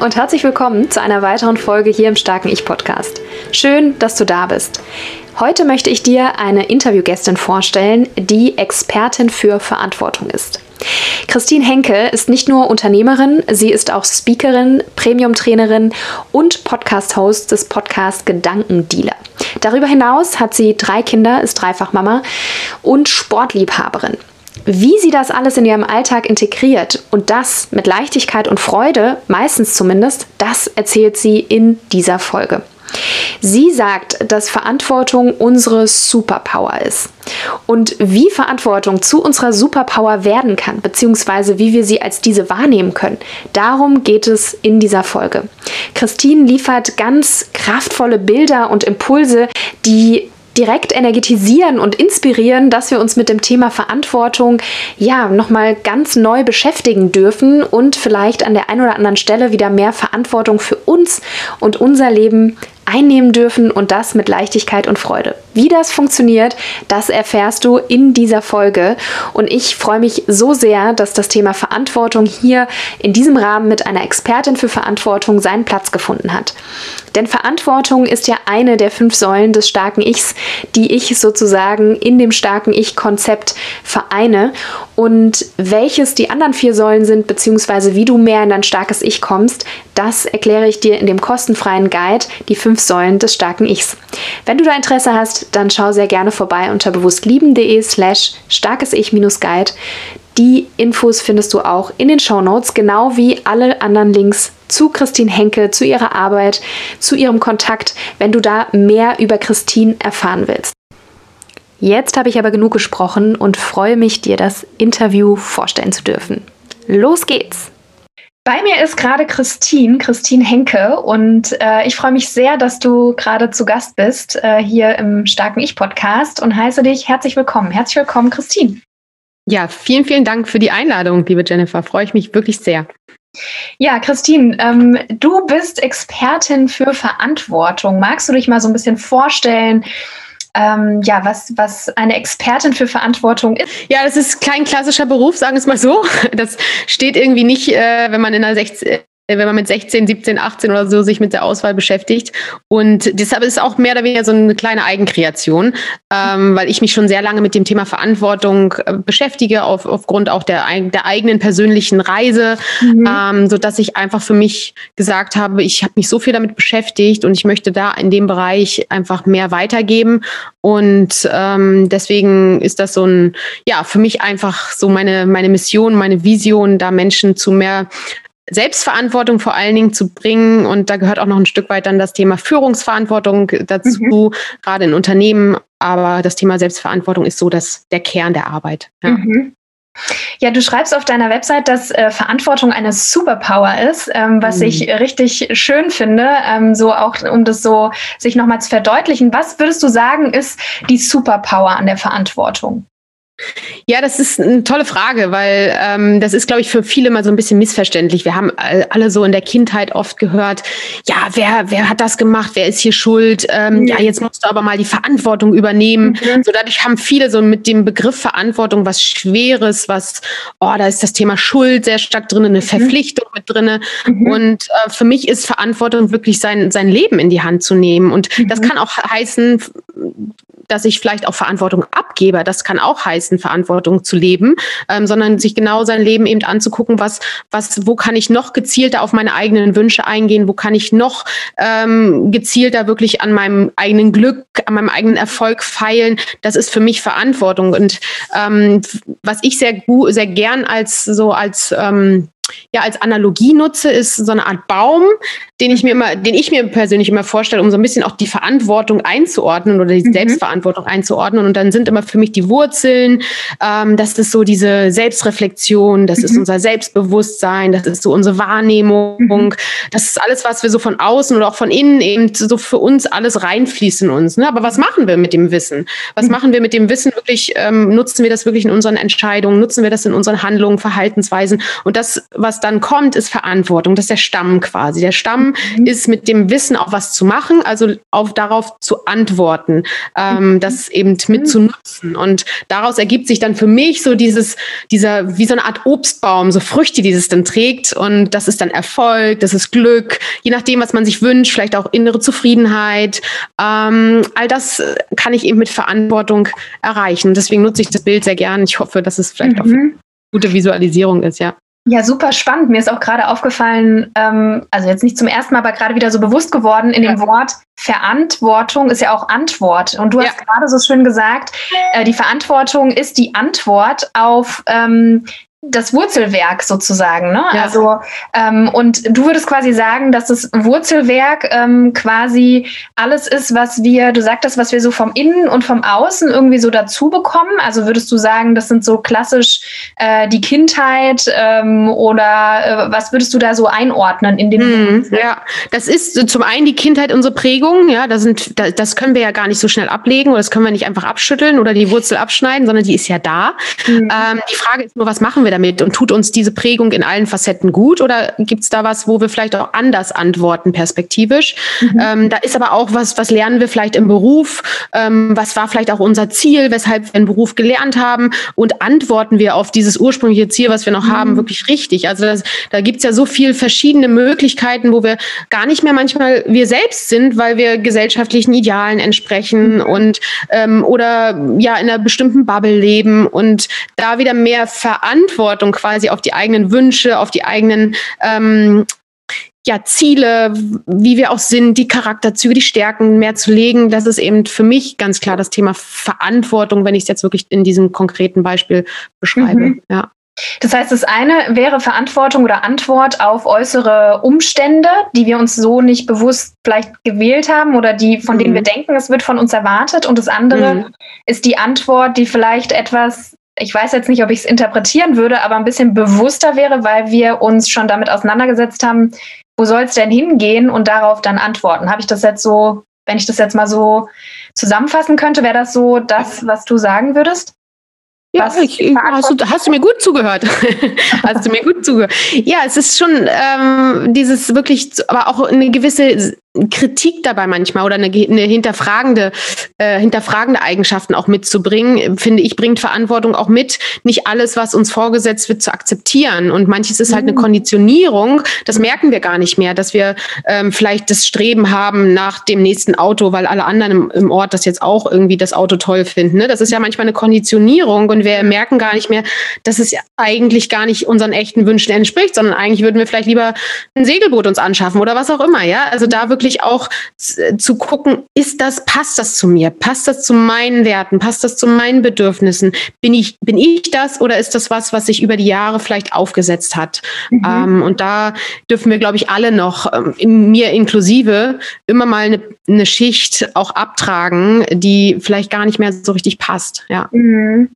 Und herzlich willkommen zu einer weiteren Folge hier im Starken Ich Podcast. Schön, dass du da bist. Heute möchte ich dir eine Interviewgästin vorstellen, die Expertin für Verantwortung ist. Christine Henke ist nicht nur Unternehmerin, sie ist auch Speakerin, Premium-Trainerin und Podcast-Host des Podcasts Gedankendealer. Darüber hinaus hat sie drei Kinder, ist Dreifachmama und Sportliebhaberin. Wie sie das alles in ihrem Alltag integriert und das mit Leichtigkeit und Freude, meistens zumindest, das erzählt sie in dieser Folge. Sie sagt, dass Verantwortung unsere Superpower ist. Und wie Verantwortung zu unserer Superpower werden kann, beziehungsweise wie wir sie als diese wahrnehmen können, darum geht es in dieser Folge. Christine liefert ganz kraftvolle Bilder und Impulse, die direkt energetisieren und inspirieren, dass wir uns mit dem Thema Verantwortung ja nochmal ganz neu beschäftigen dürfen und vielleicht an der einen oder anderen Stelle wieder mehr Verantwortung für uns und unser Leben einnehmen dürfen und das mit Leichtigkeit und Freude. Wie das funktioniert, das erfährst du in dieser Folge und ich freue mich so sehr, dass das Thema Verantwortung hier in diesem Rahmen mit einer Expertin für Verantwortung seinen Platz gefunden hat. Denn Verantwortung ist ja eine der fünf Säulen des starken Ichs, die ich sozusagen in dem starken Ich-Konzept vereine. Und welches die anderen vier Säulen sind, beziehungsweise wie du mehr in dein starkes Ich kommst, das erkläre ich dir in dem kostenfreien Guide, die fünf Säulen des starken Ichs. Wenn du da Interesse hast, dann schau sehr gerne vorbei unter bewusstlieben.de slash starkes Ich-Guide. Die Infos findest du auch in den Show Notes, genau wie alle anderen Links zu Christine Henke, zu ihrer Arbeit, zu ihrem Kontakt, wenn du da mehr über Christine erfahren willst. Jetzt habe ich aber genug gesprochen und freue mich, dir das Interview vorstellen zu dürfen. Los geht's! Bei mir ist gerade Christine, Christine Henke, und äh, ich freue mich sehr, dass du gerade zu Gast bist äh, hier im Starken Ich-Podcast und heiße dich herzlich willkommen. Herzlich willkommen, Christine. Ja, vielen, vielen Dank für die Einladung, liebe Jennifer. Freue ich mich wirklich sehr. Ja, Christine, ähm, du bist Expertin für Verantwortung. Magst du dich mal so ein bisschen vorstellen? Ähm, ja, was, was eine Expertin für Verantwortung ist. Ja, das ist kein klassischer Beruf, sagen wir es mal so. Das steht irgendwie nicht, äh, wenn man in einer 16, wenn man mit 16, 17, 18 oder so sich mit der Auswahl beschäftigt. Und deshalb ist es auch mehr oder weniger so eine kleine Eigenkreation, ähm, weil ich mich schon sehr lange mit dem Thema Verantwortung äh, beschäftige, auf, aufgrund auch der, der eigenen persönlichen Reise, mhm. ähm, so dass ich einfach für mich gesagt habe, ich habe mich so viel damit beschäftigt und ich möchte da in dem Bereich einfach mehr weitergeben. Und ähm, deswegen ist das so ein, ja, für mich einfach so meine, meine Mission, meine Vision, da Menschen zu mehr Selbstverantwortung vor allen Dingen zu bringen. Und da gehört auch noch ein Stück weit dann das Thema Führungsverantwortung dazu, mhm. gerade in Unternehmen. Aber das Thema Selbstverantwortung ist so dass der Kern der Arbeit. Ja. Mhm. Ja, du schreibst auf deiner Website, dass äh, Verantwortung eine Superpower ist, ähm, was mhm. ich richtig schön finde, ähm, so auch um das so sich nochmal zu verdeutlichen. Was würdest du sagen, ist die Superpower an der Verantwortung? Ja, das ist eine tolle Frage, weil ähm, das ist, glaube ich, für viele mal so ein bisschen missverständlich. Wir haben alle so in der Kindheit oft gehört, ja, wer, wer hat das gemacht, wer ist hier schuld? Ähm, mhm. Ja, jetzt musst du aber mal die Verantwortung übernehmen. Mhm. So dadurch haben viele so mit dem Begriff Verantwortung was Schweres, was, oh, da ist das Thema Schuld sehr stark drin, eine mhm. Verpflichtung mit drin. Mhm. Und äh, für mich ist Verantwortung wirklich sein, sein Leben in die Hand zu nehmen. Und das mhm. kann auch heißen, dass ich vielleicht auch Verantwortung abgebe. Das kann auch heißen, Verantwortung zu leben, ähm, sondern sich genau sein Leben eben anzugucken, was, was, wo kann ich noch gezielter auf meine eigenen Wünsche eingehen, wo kann ich noch ähm, gezielter wirklich an meinem eigenen Glück, an meinem eigenen Erfolg feilen. Das ist für mich Verantwortung. Und ähm, was ich sehr gut, sehr gern als so als ähm, ja als Analogie nutze, ist so eine Art Baum, den ich mir immer, den ich mir persönlich immer vorstelle, um so ein bisschen auch die Verantwortung einzuordnen oder die mhm. Selbstverantwortung einzuordnen. Und dann sind immer für mich die Wurzeln, ähm, das ist so diese Selbstreflexion, das mhm. ist unser Selbstbewusstsein, das ist so unsere Wahrnehmung, mhm. das ist alles, was wir so von außen oder auch von innen eben so für uns alles reinfließt in uns. Ne? Aber was machen wir mit dem Wissen? Was mhm. machen wir mit dem Wissen wirklich? Ähm, nutzen wir das wirklich in unseren Entscheidungen? Nutzen wir das in unseren Handlungen, Verhaltensweisen? Und das, was dann kommt, ist Verantwortung. Das ist der Stamm quasi. Der Stamm mhm. ist mit dem Wissen auch was zu machen, also auf darauf zu antworten, ähm, mhm. das eben mit zu nutzen. Und daraus ergibt sich dann für mich so dieses, dieser, wie so eine Art Obstbaum, so Früchte, die es dann trägt. Und das ist dann Erfolg, das ist Glück, je nachdem, was man sich wünscht, vielleicht auch innere Zufriedenheit. Ähm, all das kann ich eben mit Verantwortung erreichen. Deswegen nutze ich das Bild sehr gern. Ich hoffe, dass es vielleicht mhm. auch eine gute Visualisierung ist, ja. Ja, super spannend. Mir ist auch gerade aufgefallen, ähm, also jetzt nicht zum ersten Mal, aber gerade wieder so bewusst geworden, in ja. dem Wort Verantwortung ist ja auch Antwort. Und du ja. hast gerade so schön gesagt, äh, die Verantwortung ist die Antwort auf ähm, das Wurzelwerk sozusagen. Ne? Ja. Also ähm, und du würdest quasi sagen, dass das Wurzelwerk ähm, quasi alles ist, was wir, du sagtest, was wir so vom Innen und vom Außen irgendwie so dazu bekommen. Also würdest du sagen, das sind so klassisch äh, die Kindheit ähm, oder äh, was würdest du da so einordnen in dem? Hm, ja, das ist zum einen die Kindheit unsere Prägung. Ja, da sind, da, das können wir ja gar nicht so schnell ablegen oder das können wir nicht einfach abschütteln oder die Wurzel abschneiden, sondern die ist ja da. Mhm. die Frage ist nur, was machen wir damit und tut uns diese Prägung in allen Facetten gut oder gibt es da was, wo wir vielleicht auch anders antworten perspektivisch? Mhm. Ähm, da ist aber auch was, was lernen wir vielleicht im Beruf? Ähm, was war vielleicht auch unser Ziel, weshalb wir einen Beruf gelernt haben? Und antworten wir auf dieses ursprüngliche Ziel, was wir noch mhm. haben, wirklich richtig? Also das, da gibt es ja so viele verschiedene Möglichkeiten, wo wir gar nicht mehr manchmal wir selbst sind, weil wir gesellschaftlichen Idealen entsprechen mhm. und ähm, oder ja in einer bestimmten Bubble leben und da wieder mehr Verantwortung Verantwortung quasi auf die eigenen Wünsche, auf die eigenen ähm, ja, Ziele, wie wir auch sind, die Charakterzüge, die Stärken mehr zu legen. Das ist eben für mich ganz klar das Thema Verantwortung, wenn ich es jetzt wirklich in diesem konkreten Beispiel beschreibe. Mhm. Ja. Das heißt, das eine wäre Verantwortung oder Antwort auf äußere Umstände, die wir uns so nicht bewusst vielleicht gewählt haben oder die, von mhm. denen wir denken, es wird von uns erwartet. Und das andere mhm. ist die Antwort, die vielleicht etwas ich weiß jetzt nicht, ob ich es interpretieren würde, aber ein bisschen bewusster wäre, weil wir uns schon damit auseinandergesetzt haben, wo soll es denn hingehen und darauf dann antworten. Habe ich das jetzt so, wenn ich das jetzt mal so zusammenfassen könnte, wäre das so das, was du sagen würdest? Ja, ich, hast, du, hast du mir gut zugehört? hast du mir gut zugehört? Ja, es ist schon ähm, dieses wirklich, aber auch eine gewisse Kritik dabei manchmal oder eine, eine hinterfragende, äh, hinterfragende Eigenschaften auch mitzubringen, finde ich, bringt Verantwortung auch mit, nicht alles, was uns vorgesetzt wird, zu akzeptieren. Und manches ist halt eine mhm. Konditionierung, das merken wir gar nicht mehr, dass wir ähm, vielleicht das Streben haben nach dem nächsten Auto, weil alle anderen im, im Ort das jetzt auch irgendwie das Auto toll finden. Ne? Das ist ja manchmal eine Konditionierung und wir merken gar nicht mehr, dass es eigentlich gar nicht unseren echten Wünschen entspricht, sondern eigentlich würden wir vielleicht lieber ein Segelboot uns anschaffen oder was auch immer. Ja, also da wirklich wirklich auch zu gucken, ist das, passt das zu mir? Passt das zu meinen Werten? Passt das zu meinen Bedürfnissen? Bin ich, bin ich das oder ist das was, was sich über die Jahre vielleicht aufgesetzt hat? Mhm. Ähm, und da dürfen wir, glaube ich, alle noch, ähm, mir inklusive, immer mal eine, eine, Schicht auch abtragen, die vielleicht gar nicht mehr so richtig passt. Ja. Mhm.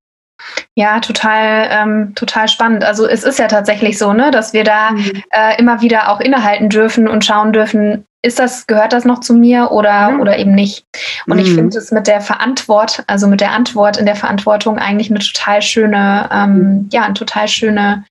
Ja, total, ähm, total spannend. Also es ist ja tatsächlich so, ne, dass wir da mhm. äh, immer wieder auch innehalten dürfen und schauen dürfen, ist das, gehört das noch zu mir oder, mhm. oder eben nicht? Und mhm. ich finde es mit der Verantwort, also mit der Antwort in der Verantwortung eigentlich eine total schöne, ähm, mhm. ja, eine total schöne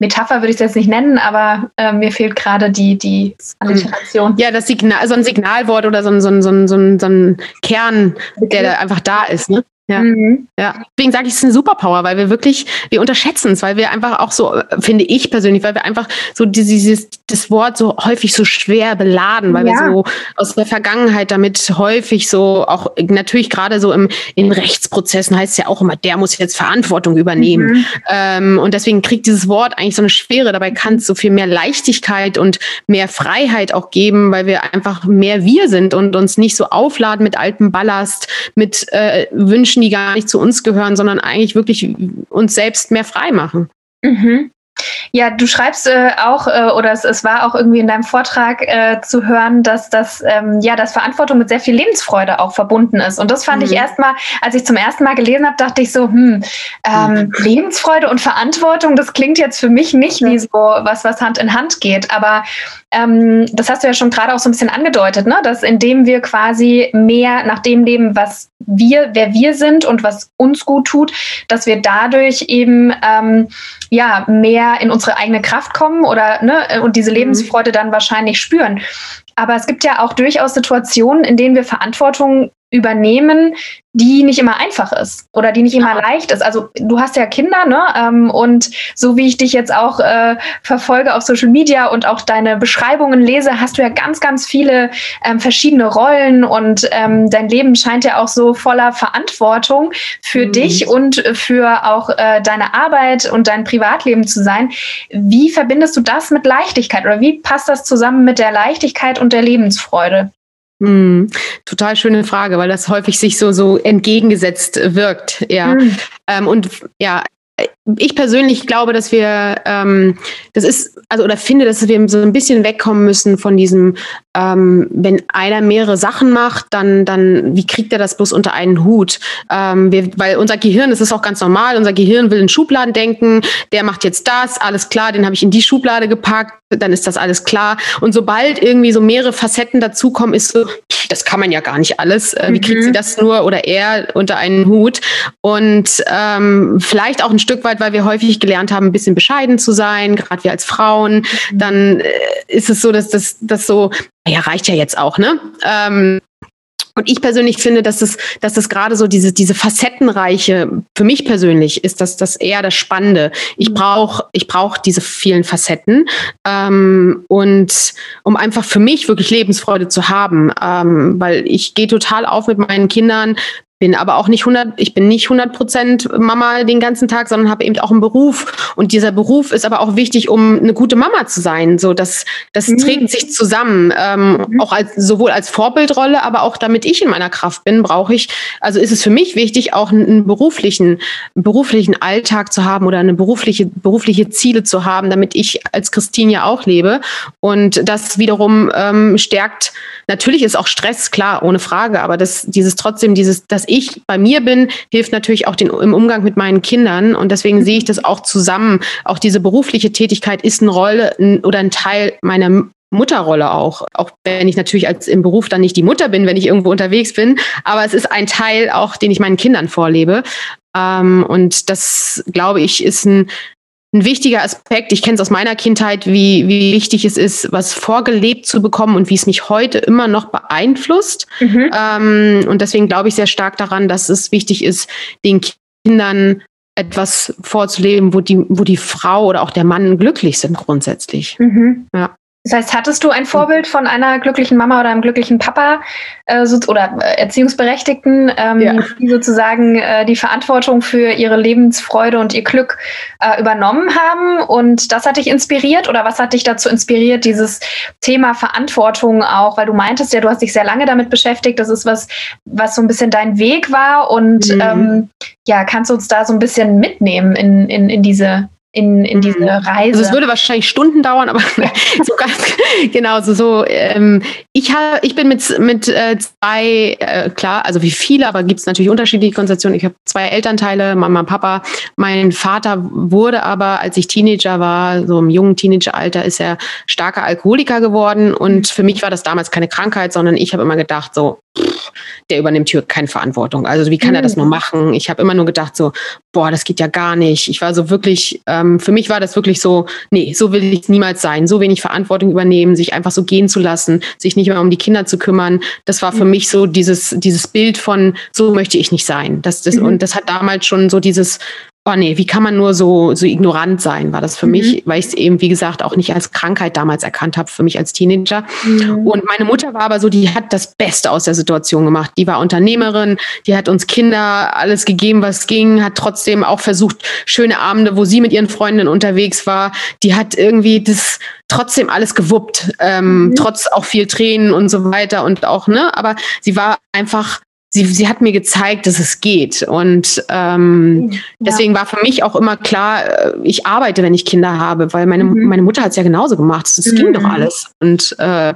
Metapher würde ich es jetzt nicht nennen, aber äh, mir fehlt gerade die, die Alliteration. Ja, das Signal, so ein Signalwort oder so ein, so ein, so ein, so ein, Kern, der einfach da ist, ne? Ja. Mhm. ja. Deswegen sage ich, es ist eine Superpower, weil wir wirklich, wir unterschätzen es, weil wir einfach auch so, finde ich persönlich, weil wir einfach so dieses, das Wort so häufig so schwer beladen, weil ja. wir so aus der Vergangenheit damit häufig so auch natürlich gerade so im, in Rechtsprozessen heißt es ja auch immer, der muss jetzt Verantwortung übernehmen. Mhm. Ähm, und deswegen kriegt dieses Wort eigentlich so eine Schwere. Dabei kann es so viel mehr Leichtigkeit und mehr Freiheit auch geben, weil wir einfach mehr wir sind und uns nicht so aufladen mit altem Ballast, mit äh, Wünschen, Menschen, die gar nicht zu uns gehören, sondern eigentlich wirklich uns selbst mehr frei machen. Mhm. Ja, du schreibst äh, auch, äh, oder es, es, war auch irgendwie in deinem Vortrag äh, zu hören, dass das, ähm, ja, dass Verantwortung mit sehr viel Lebensfreude auch verbunden ist. Und das fand mhm. ich erstmal, als ich zum ersten Mal gelesen habe, dachte ich so, hm, ähm, mhm. Lebensfreude und Verantwortung, das klingt jetzt für mich nicht wie so was, was Hand in Hand geht. Aber ähm, das hast du ja schon gerade auch so ein bisschen angedeutet, ne? dass indem wir quasi mehr nach dem leben, was wir, wer wir sind und was uns gut tut, dass wir dadurch eben ähm, ja mehr in unsere eigene Kraft kommen oder ne, und diese mhm. Lebensfreude dann wahrscheinlich spüren. Aber es gibt ja auch durchaus Situationen, in denen wir Verantwortung übernehmen, die nicht immer einfach ist oder die nicht immer ja. leicht ist. Also du hast ja Kinder, ne? Ähm, und so wie ich dich jetzt auch äh, verfolge auf Social Media und auch deine Beschreibungen lese, hast du ja ganz, ganz viele ähm, verschiedene Rollen und ähm, dein Leben scheint ja auch so voller Verantwortung für mhm. dich und für auch äh, deine Arbeit und dein Privatleben zu sein. Wie verbindest du das mit Leichtigkeit oder wie passt das zusammen mit der Leichtigkeit und der Lebensfreude? Hm, total schöne Frage, weil das häufig sich so, so entgegengesetzt wirkt. Ja. Hm. Ähm, und ja, ich persönlich glaube, dass wir, ähm, das ist, also oder finde, dass wir so ein bisschen wegkommen müssen von diesem, ähm, wenn einer mehrere Sachen macht, dann, dann, wie kriegt er das bloß unter einen Hut? Ähm, wir, weil unser Gehirn, das ist auch ganz normal, unser Gehirn will in Schubladen denken, der macht jetzt das, alles klar, den habe ich in die Schublade gepackt, dann ist das alles klar. Und sobald irgendwie so mehrere Facetten dazukommen, ist so, das kann man ja gar nicht alles. Äh, wie kriegt sie mhm. das nur oder er unter einen Hut? Und ähm, vielleicht auch ein Stück weit, weil wir häufig gelernt haben, ein bisschen bescheiden zu sein, gerade wir als Frauen, mhm. dann äh, ist es so, dass das, das so, ja, reicht ja jetzt auch, ne? Ähm, und ich persönlich finde, dass es, dass es gerade so diese, diese facettenreiche, für mich persönlich ist das, das eher das Spannende. Ich mhm. brauche, ich brauche diese vielen Facetten. Ähm, und um einfach für mich wirklich Lebensfreude zu haben, ähm, weil ich gehe total auf mit meinen Kindern, bin aber auch nicht 100, ich bin nicht 100 Prozent Mama den ganzen Tag, sondern habe eben auch einen Beruf. Und dieser Beruf ist aber auch wichtig, um eine gute Mama zu sein. So, das, das mhm. trägt sich zusammen. Ähm, mhm. Auch als, sowohl als Vorbildrolle, aber auch damit ich in meiner Kraft bin, brauche ich, also ist es für mich wichtig, auch einen beruflichen, beruflichen Alltag zu haben oder eine berufliche, berufliche Ziele zu haben, damit ich als Christine ja auch lebe. Und das wiederum ähm, stärkt, natürlich ist auch Stress, klar, ohne Frage, aber das, dieses trotzdem, dieses, dass ich bei mir bin, hilft natürlich auch den, im Umgang mit meinen Kindern. Und deswegen sehe ich das auch zusammen. Auch diese berufliche Tätigkeit ist eine Rolle oder ein Teil meiner Mutterrolle auch. Auch wenn ich natürlich als im Beruf dann nicht die Mutter bin, wenn ich irgendwo unterwegs bin. Aber es ist ein Teil auch, den ich meinen Kindern vorlebe. Ähm, und das, glaube ich, ist ein, ein wichtiger Aspekt. Ich kenne es aus meiner Kindheit, wie, wie wichtig es ist, was vorgelebt zu bekommen und wie es mich heute immer noch beeinflusst. Mhm. Ähm, und deswegen glaube ich sehr stark daran, dass es wichtig ist, den Kindern etwas vorzuleben, wo die, wo die Frau oder auch der Mann glücklich sind grundsätzlich. Mhm. Ja. Das heißt, hattest du ein Vorbild von einer glücklichen Mama oder einem glücklichen Papa äh, so, oder äh, Erziehungsberechtigten, ähm, ja. die sozusagen äh, die Verantwortung für ihre Lebensfreude und ihr Glück äh, übernommen haben? Und das hat dich inspiriert oder was hat dich dazu inspiriert, dieses Thema Verantwortung auch? Weil du meintest ja, du hast dich sehr lange damit beschäftigt. Das ist was, was so ein bisschen dein Weg war. Und mhm. ähm, ja, kannst du uns da so ein bisschen mitnehmen in, in, in diese in, in diese mhm. Reise. Also es würde wahrscheinlich Stunden dauern, aber so ganz genau so. so ähm, ich habe, ich bin mit mit äh, zwei äh, klar, also wie viele, aber gibt es natürlich unterschiedliche Konstellationen. Ich habe zwei Elternteile, Mama, Papa. Mein Vater wurde aber, als ich Teenager war, so im jungen Teenageralter, ist er starker Alkoholiker geworden und für mich war das damals keine Krankheit, sondern ich habe immer gedacht so, der übernimmt hier keine Verantwortung. Also wie kann er das nur mhm. machen? Ich habe immer nur gedacht so, boah, das geht ja gar nicht. Ich war so wirklich, ähm, für mich war das wirklich so, nee, so will ich niemals sein. So wenig Verantwortung übernehmen, sich einfach so gehen zu lassen, sich nicht mehr um die Kinder zu kümmern. Das war für mhm. mich so dieses, dieses Bild von, so möchte ich nicht sein. Das, das, mhm. Und das hat damals schon so dieses oh nee, wie kann man nur so, so ignorant sein, war das für mhm. mich, weil ich es eben, wie gesagt, auch nicht als Krankheit damals erkannt habe, für mich als Teenager. Mhm. Und meine Mutter war aber so, die hat das Beste aus der Situation gemacht. Die war Unternehmerin, die hat uns Kinder alles gegeben, was ging, hat trotzdem auch versucht, schöne Abende, wo sie mit ihren Freundinnen unterwegs war, die hat irgendwie das trotzdem alles gewuppt, ähm, mhm. trotz auch viel Tränen und so weiter und auch, ne, aber sie war einfach sie, sie hat mir gezeigt, dass es geht. Und ähm, ja. deswegen war für mich auch immer klar, äh, ich arbeite, wenn ich Kinder habe, weil meine, mhm. meine Mutter hat es ja genauso gemacht. Es mhm. ging doch alles. Und äh,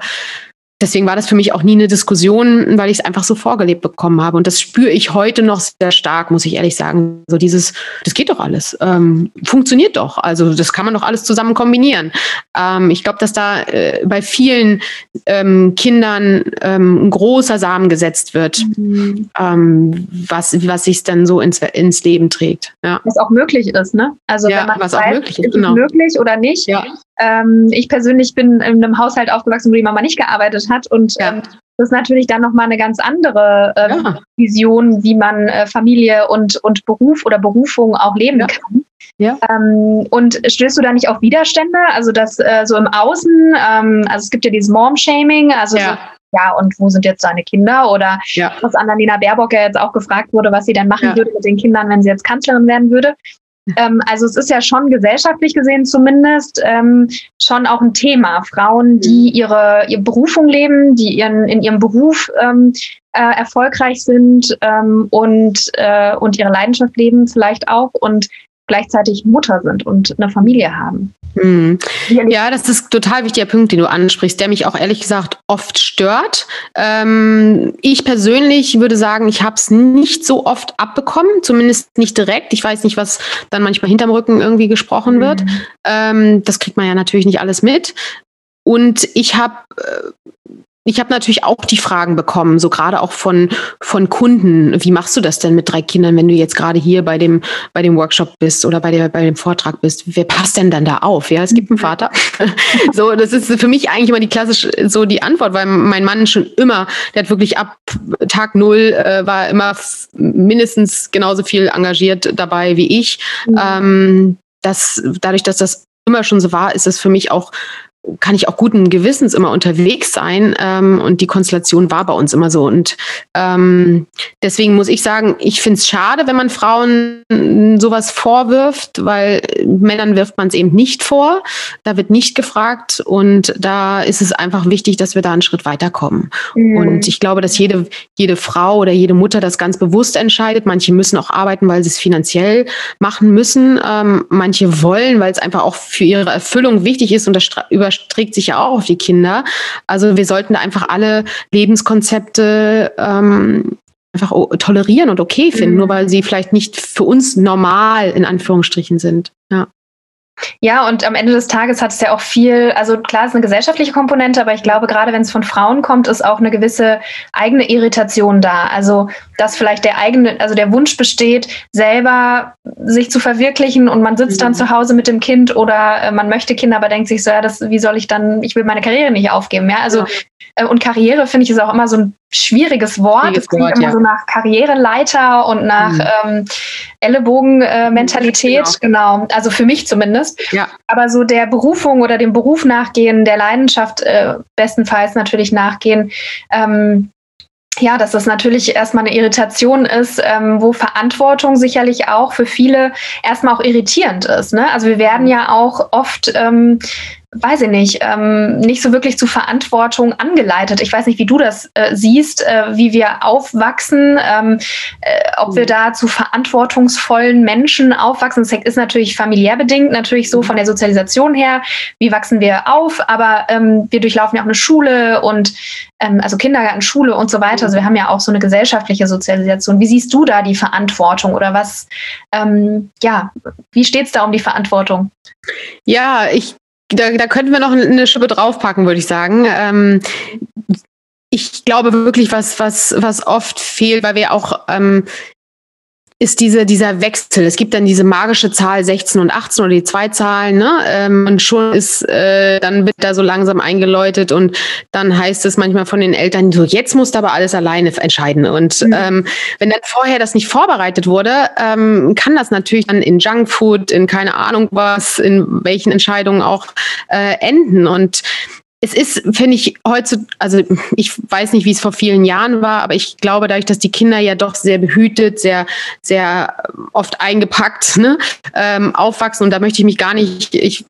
deswegen war das für mich auch nie eine Diskussion, weil ich es einfach so vorgelebt bekommen habe. Und das spüre ich heute noch sehr stark, muss ich ehrlich sagen. So dieses, das geht doch alles, ähm, funktioniert doch. Also das kann man doch alles zusammen kombinieren. Ähm, ich glaube, dass da äh, bei vielen ähm, Kindern ähm, ein großer Samen gesetzt wird, mhm. Ähm, was, was sich dann so ins, ins Leben trägt. Ja. Was auch möglich ist, ne? Also ja, wenn man was weiß, auch möglich ist, ist genau. möglich oder nicht. Ja. Ähm, ich persönlich bin in einem Haushalt aufgewachsen, wo die Mama nicht gearbeitet hat und ja. ähm, das ist natürlich dann nochmal eine ganz andere ähm, ja. Vision, wie man äh, Familie und, und Beruf oder Berufung auch leben ja. kann. Ja. Ähm, und stößt du da nicht auf Widerstände? Also das äh, so im Außen, ähm, also es gibt ja dieses Mom-Shaming, also ja. So, ja, und wo sind jetzt seine Kinder? Oder ja. was Annalena Baerbock ja jetzt auch gefragt wurde, was sie denn machen ja. würde mit den Kindern, wenn sie jetzt Kanzlerin werden würde. Ähm, also es ist ja schon gesellschaftlich gesehen zumindest ähm, schon auch ein Thema. Frauen, die mhm. ihre, ihre Berufung leben, die ihren, in ihrem Beruf ähm, äh, erfolgreich sind ähm, und, äh, und ihre Leidenschaft leben vielleicht auch und gleichzeitig Mutter sind und eine Familie haben. Hm. Ja, das ist total wichtiger Punkt, den du ansprichst, der mich auch ehrlich gesagt oft stört. Ähm, ich persönlich würde sagen, ich habe es nicht so oft abbekommen, zumindest nicht direkt. Ich weiß nicht, was dann manchmal hinterm Rücken irgendwie gesprochen wird. Mhm. Ähm, das kriegt man ja natürlich nicht alles mit. Und ich habe äh, ich habe natürlich auch die Fragen bekommen, so gerade auch von, von Kunden. Wie machst du das denn mit drei Kindern, wenn du jetzt gerade hier bei dem, bei dem Workshop bist oder bei, der, bei dem Vortrag bist? Wer passt denn dann da auf? Ja, es gibt einen Vater. so, das ist für mich eigentlich immer die klassische, so die Antwort, weil mein Mann schon immer, der hat wirklich ab Tag null, äh, war immer mindestens genauso viel engagiert dabei wie ich. Mhm. Ähm, das, dadurch, dass das immer schon so war, ist es für mich auch kann ich auch guten Gewissens immer unterwegs sein. Ähm, und die Konstellation war bei uns immer so. Und ähm, deswegen muss ich sagen, ich finde es schade, wenn man Frauen sowas vorwirft, weil Männern wirft man es eben nicht vor. Da wird nicht gefragt. Und da ist es einfach wichtig, dass wir da einen Schritt weiterkommen. Mhm. Und ich glaube, dass jede, jede Frau oder jede Mutter das ganz bewusst entscheidet. Manche müssen auch arbeiten, weil sie es finanziell machen müssen. Ähm, manche wollen, weil es einfach auch für ihre Erfüllung wichtig ist und das über überträgt sich ja auch auf die Kinder. Also wir sollten einfach alle Lebenskonzepte ähm, einfach tolerieren und okay finden, mhm. nur weil sie vielleicht nicht für uns normal in Anführungsstrichen sind. Ja. Ja, und am Ende des Tages hat es ja auch viel, also klar, es ist eine gesellschaftliche Komponente, aber ich glaube, gerade wenn es von Frauen kommt, ist auch eine gewisse eigene Irritation da. Also, dass vielleicht der eigene, also der Wunsch besteht, selber sich zu verwirklichen und man sitzt mhm. dann zu Hause mit dem Kind oder äh, man möchte Kinder, aber denkt sich so, ja, das, wie soll ich dann, ich will meine Karriere nicht aufgeben, ja. Also, ja. Äh, und Karriere finde ich ist auch immer so ein schwieriges Wort. es klingt immer ja. so nach Karriereleiter und nach mhm. ähm, Ellenbogen-Mentalität, genau. genau. Also für mich zumindest. Ja. Aber so der Berufung oder dem Beruf nachgehen, der Leidenschaft äh, bestenfalls natürlich nachgehen, ähm, ja, dass das natürlich erstmal eine Irritation ist, ähm, wo Verantwortung sicherlich auch für viele erstmal auch irritierend ist. Ne? Also wir werden ja auch oft ähm, weiß ich nicht, ähm, nicht so wirklich zu Verantwortung angeleitet. Ich weiß nicht, wie du das äh, siehst, äh, wie wir aufwachsen, ähm, äh, ob wir mhm. da zu verantwortungsvollen Menschen aufwachsen. Das ist natürlich familiär bedingt, natürlich so von der Sozialisation her. Wie wachsen wir auf? Aber ähm, wir durchlaufen ja auch eine Schule und ähm, also Kindergarten, Schule und so weiter. Also wir haben ja auch so eine gesellschaftliche Sozialisation. Wie siehst du da die Verantwortung oder was? Ähm, ja, wie steht es da um die Verantwortung? Ja, ich da, da könnten wir noch eine Schippe draufpacken, würde ich sagen. Ähm, ich glaube wirklich, was, was, was oft fehlt, weil wir auch ähm, ist diese, dieser Wechsel. Es gibt dann diese magische Zahl 16 und 18 oder die zwei Zahlen, ne? Ähm, und schon ist, äh, dann wird da so langsam eingeläutet und dann heißt es manchmal von den Eltern, so jetzt musst du aber alles alleine entscheiden. Und mhm. ähm, wenn dann vorher das nicht vorbereitet wurde, ähm, kann das natürlich dann in Junkfood, in keine Ahnung was, in welchen Entscheidungen auch äh, enden. Und es ist, finde ich, heute, also ich weiß nicht, wie es vor vielen Jahren war, aber ich glaube, dadurch, dass die Kinder ja doch sehr behütet, sehr, sehr oft eingepackt ne, ähm, aufwachsen und da möchte ich mich gar nicht ich,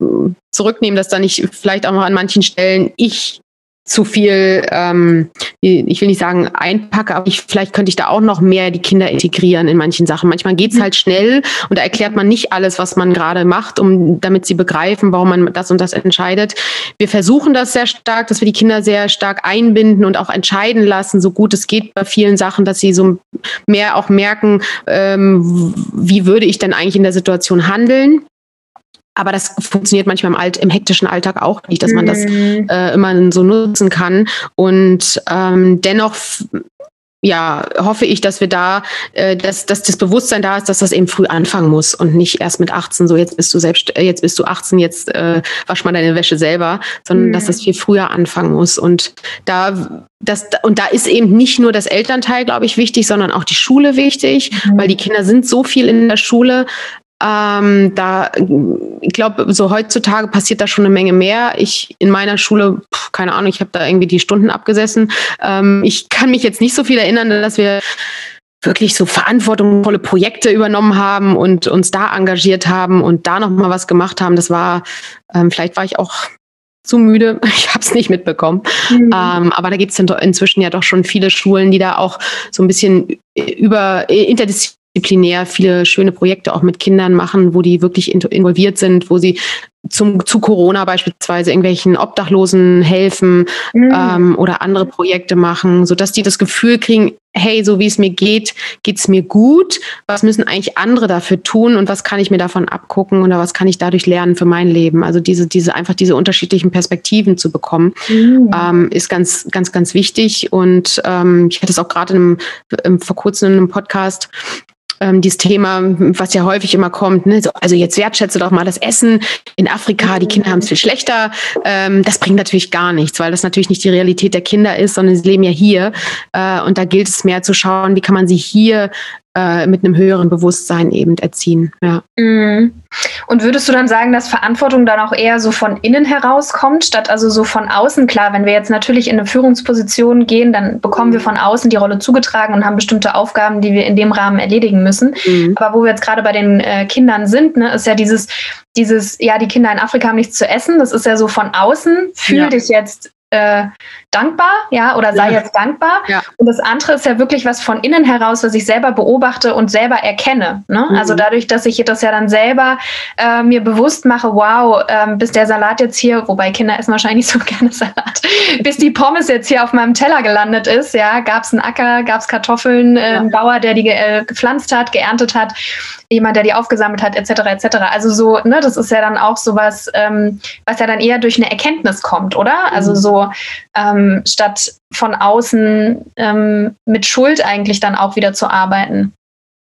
zurücknehmen, dass da nicht vielleicht auch noch an manchen Stellen ich zu viel, ähm, ich will nicht sagen einpacke, aber ich, vielleicht könnte ich da auch noch mehr die Kinder integrieren in manchen Sachen. Manchmal geht's halt schnell und da erklärt man nicht alles, was man gerade macht, um damit sie begreifen, warum man das und das entscheidet. Wir versuchen das sehr stark, dass wir die Kinder sehr stark einbinden und auch entscheiden lassen, so gut es geht bei vielen Sachen, dass sie so mehr auch merken, ähm, wie würde ich denn eigentlich in der Situation handeln. Aber das funktioniert manchmal im, Alt, im hektischen Alltag auch nicht, dass man das mhm. äh, immer so nutzen kann. Und ähm, dennoch ja, hoffe ich, dass wir da, äh, dass, dass das Bewusstsein da ist, dass das eben früh anfangen muss und nicht erst mit 18 so, jetzt bist du selbst, äh, jetzt bist du 18, jetzt äh, wasch mal deine Wäsche selber, sondern mhm. dass das viel früher anfangen muss. Und da, das, und da ist eben nicht nur das Elternteil, glaube ich, wichtig, sondern auch die Schule wichtig, mhm. weil die Kinder sind so viel in der Schule, ähm, da, ich glaube, so heutzutage passiert da schon eine Menge mehr. Ich in meiner Schule, pf, keine Ahnung, ich habe da irgendwie die Stunden abgesessen. Ähm, ich kann mich jetzt nicht so viel erinnern, dass wir wirklich so verantwortungsvolle Projekte übernommen haben und uns da engagiert haben und da noch mal was gemacht haben. Das war, ähm, vielleicht war ich auch zu müde. Ich habe es nicht mitbekommen. Mhm. Ähm, aber da gibt es inzwischen ja doch schon viele Schulen, die da auch so ein bisschen über interdisziplinär disziplinär viele schöne Projekte auch mit Kindern machen, wo die wirklich involviert sind, wo sie zum, zu Corona beispielsweise irgendwelchen Obdachlosen helfen mhm. ähm, oder andere Projekte machen, so dass die das Gefühl kriegen, hey, so wie es mir geht, geht's mir gut. Was müssen eigentlich andere dafür tun und was kann ich mir davon abgucken oder was kann ich dadurch lernen für mein Leben? Also diese, diese einfach diese unterschiedlichen Perspektiven zu bekommen, mhm. ähm, ist ganz, ganz, ganz wichtig. Und ähm, ich hatte es auch gerade vor kurzem in einem Podcast ähm, dieses Thema, was ja häufig immer kommt, ne? so, also jetzt wertschätze doch mal das Essen in Afrika, die Kinder haben es viel schlechter. Ähm, das bringt natürlich gar nichts, weil das natürlich nicht die Realität der Kinder ist, sondern sie leben ja hier. Äh, und da gilt es mehr zu schauen, wie kann man sie hier äh, mit einem höheren Bewusstsein eben erziehen. Ja. Mhm. Und würdest du dann sagen, dass Verantwortung dann auch eher so von innen herauskommt, statt also so von außen? Klar, wenn wir jetzt natürlich in eine Führungsposition gehen, dann bekommen wir von außen die Rolle zugetragen und haben bestimmte Aufgaben, die wir in dem Rahmen erledigen müssen. Mhm. Aber wo wir jetzt gerade bei den äh, Kindern sind, ne, ist ja dieses, dieses, ja, die Kinder in Afrika haben nichts zu essen. Das ist ja so von außen. Fühl ja. dich jetzt äh, dankbar, ja, oder sei ja. jetzt dankbar. Ja. Und das andere ist ja wirklich was von innen heraus, was ich selber beobachte und selber erkenne. Ne? Mhm. Also dadurch, dass ich das ja dann selber äh, mir bewusst mache, wow, ähm, bis der Salat jetzt hier, wobei Kinder essen wahrscheinlich so gerne Salat, bis die Pommes jetzt hier auf meinem Teller gelandet ist, ja, gab es einen Acker, gab es Kartoffeln, äh, ja. einen Bauer, der die ge äh, gepflanzt hat, geerntet hat, jemand, der die aufgesammelt hat, etc. etc. Also so, ne, das ist ja dann auch sowas, ähm, was ja dann eher durch eine Erkenntnis kommt, oder? Also mhm. Ähm, statt von außen ähm, mit Schuld eigentlich dann auch wieder zu arbeiten.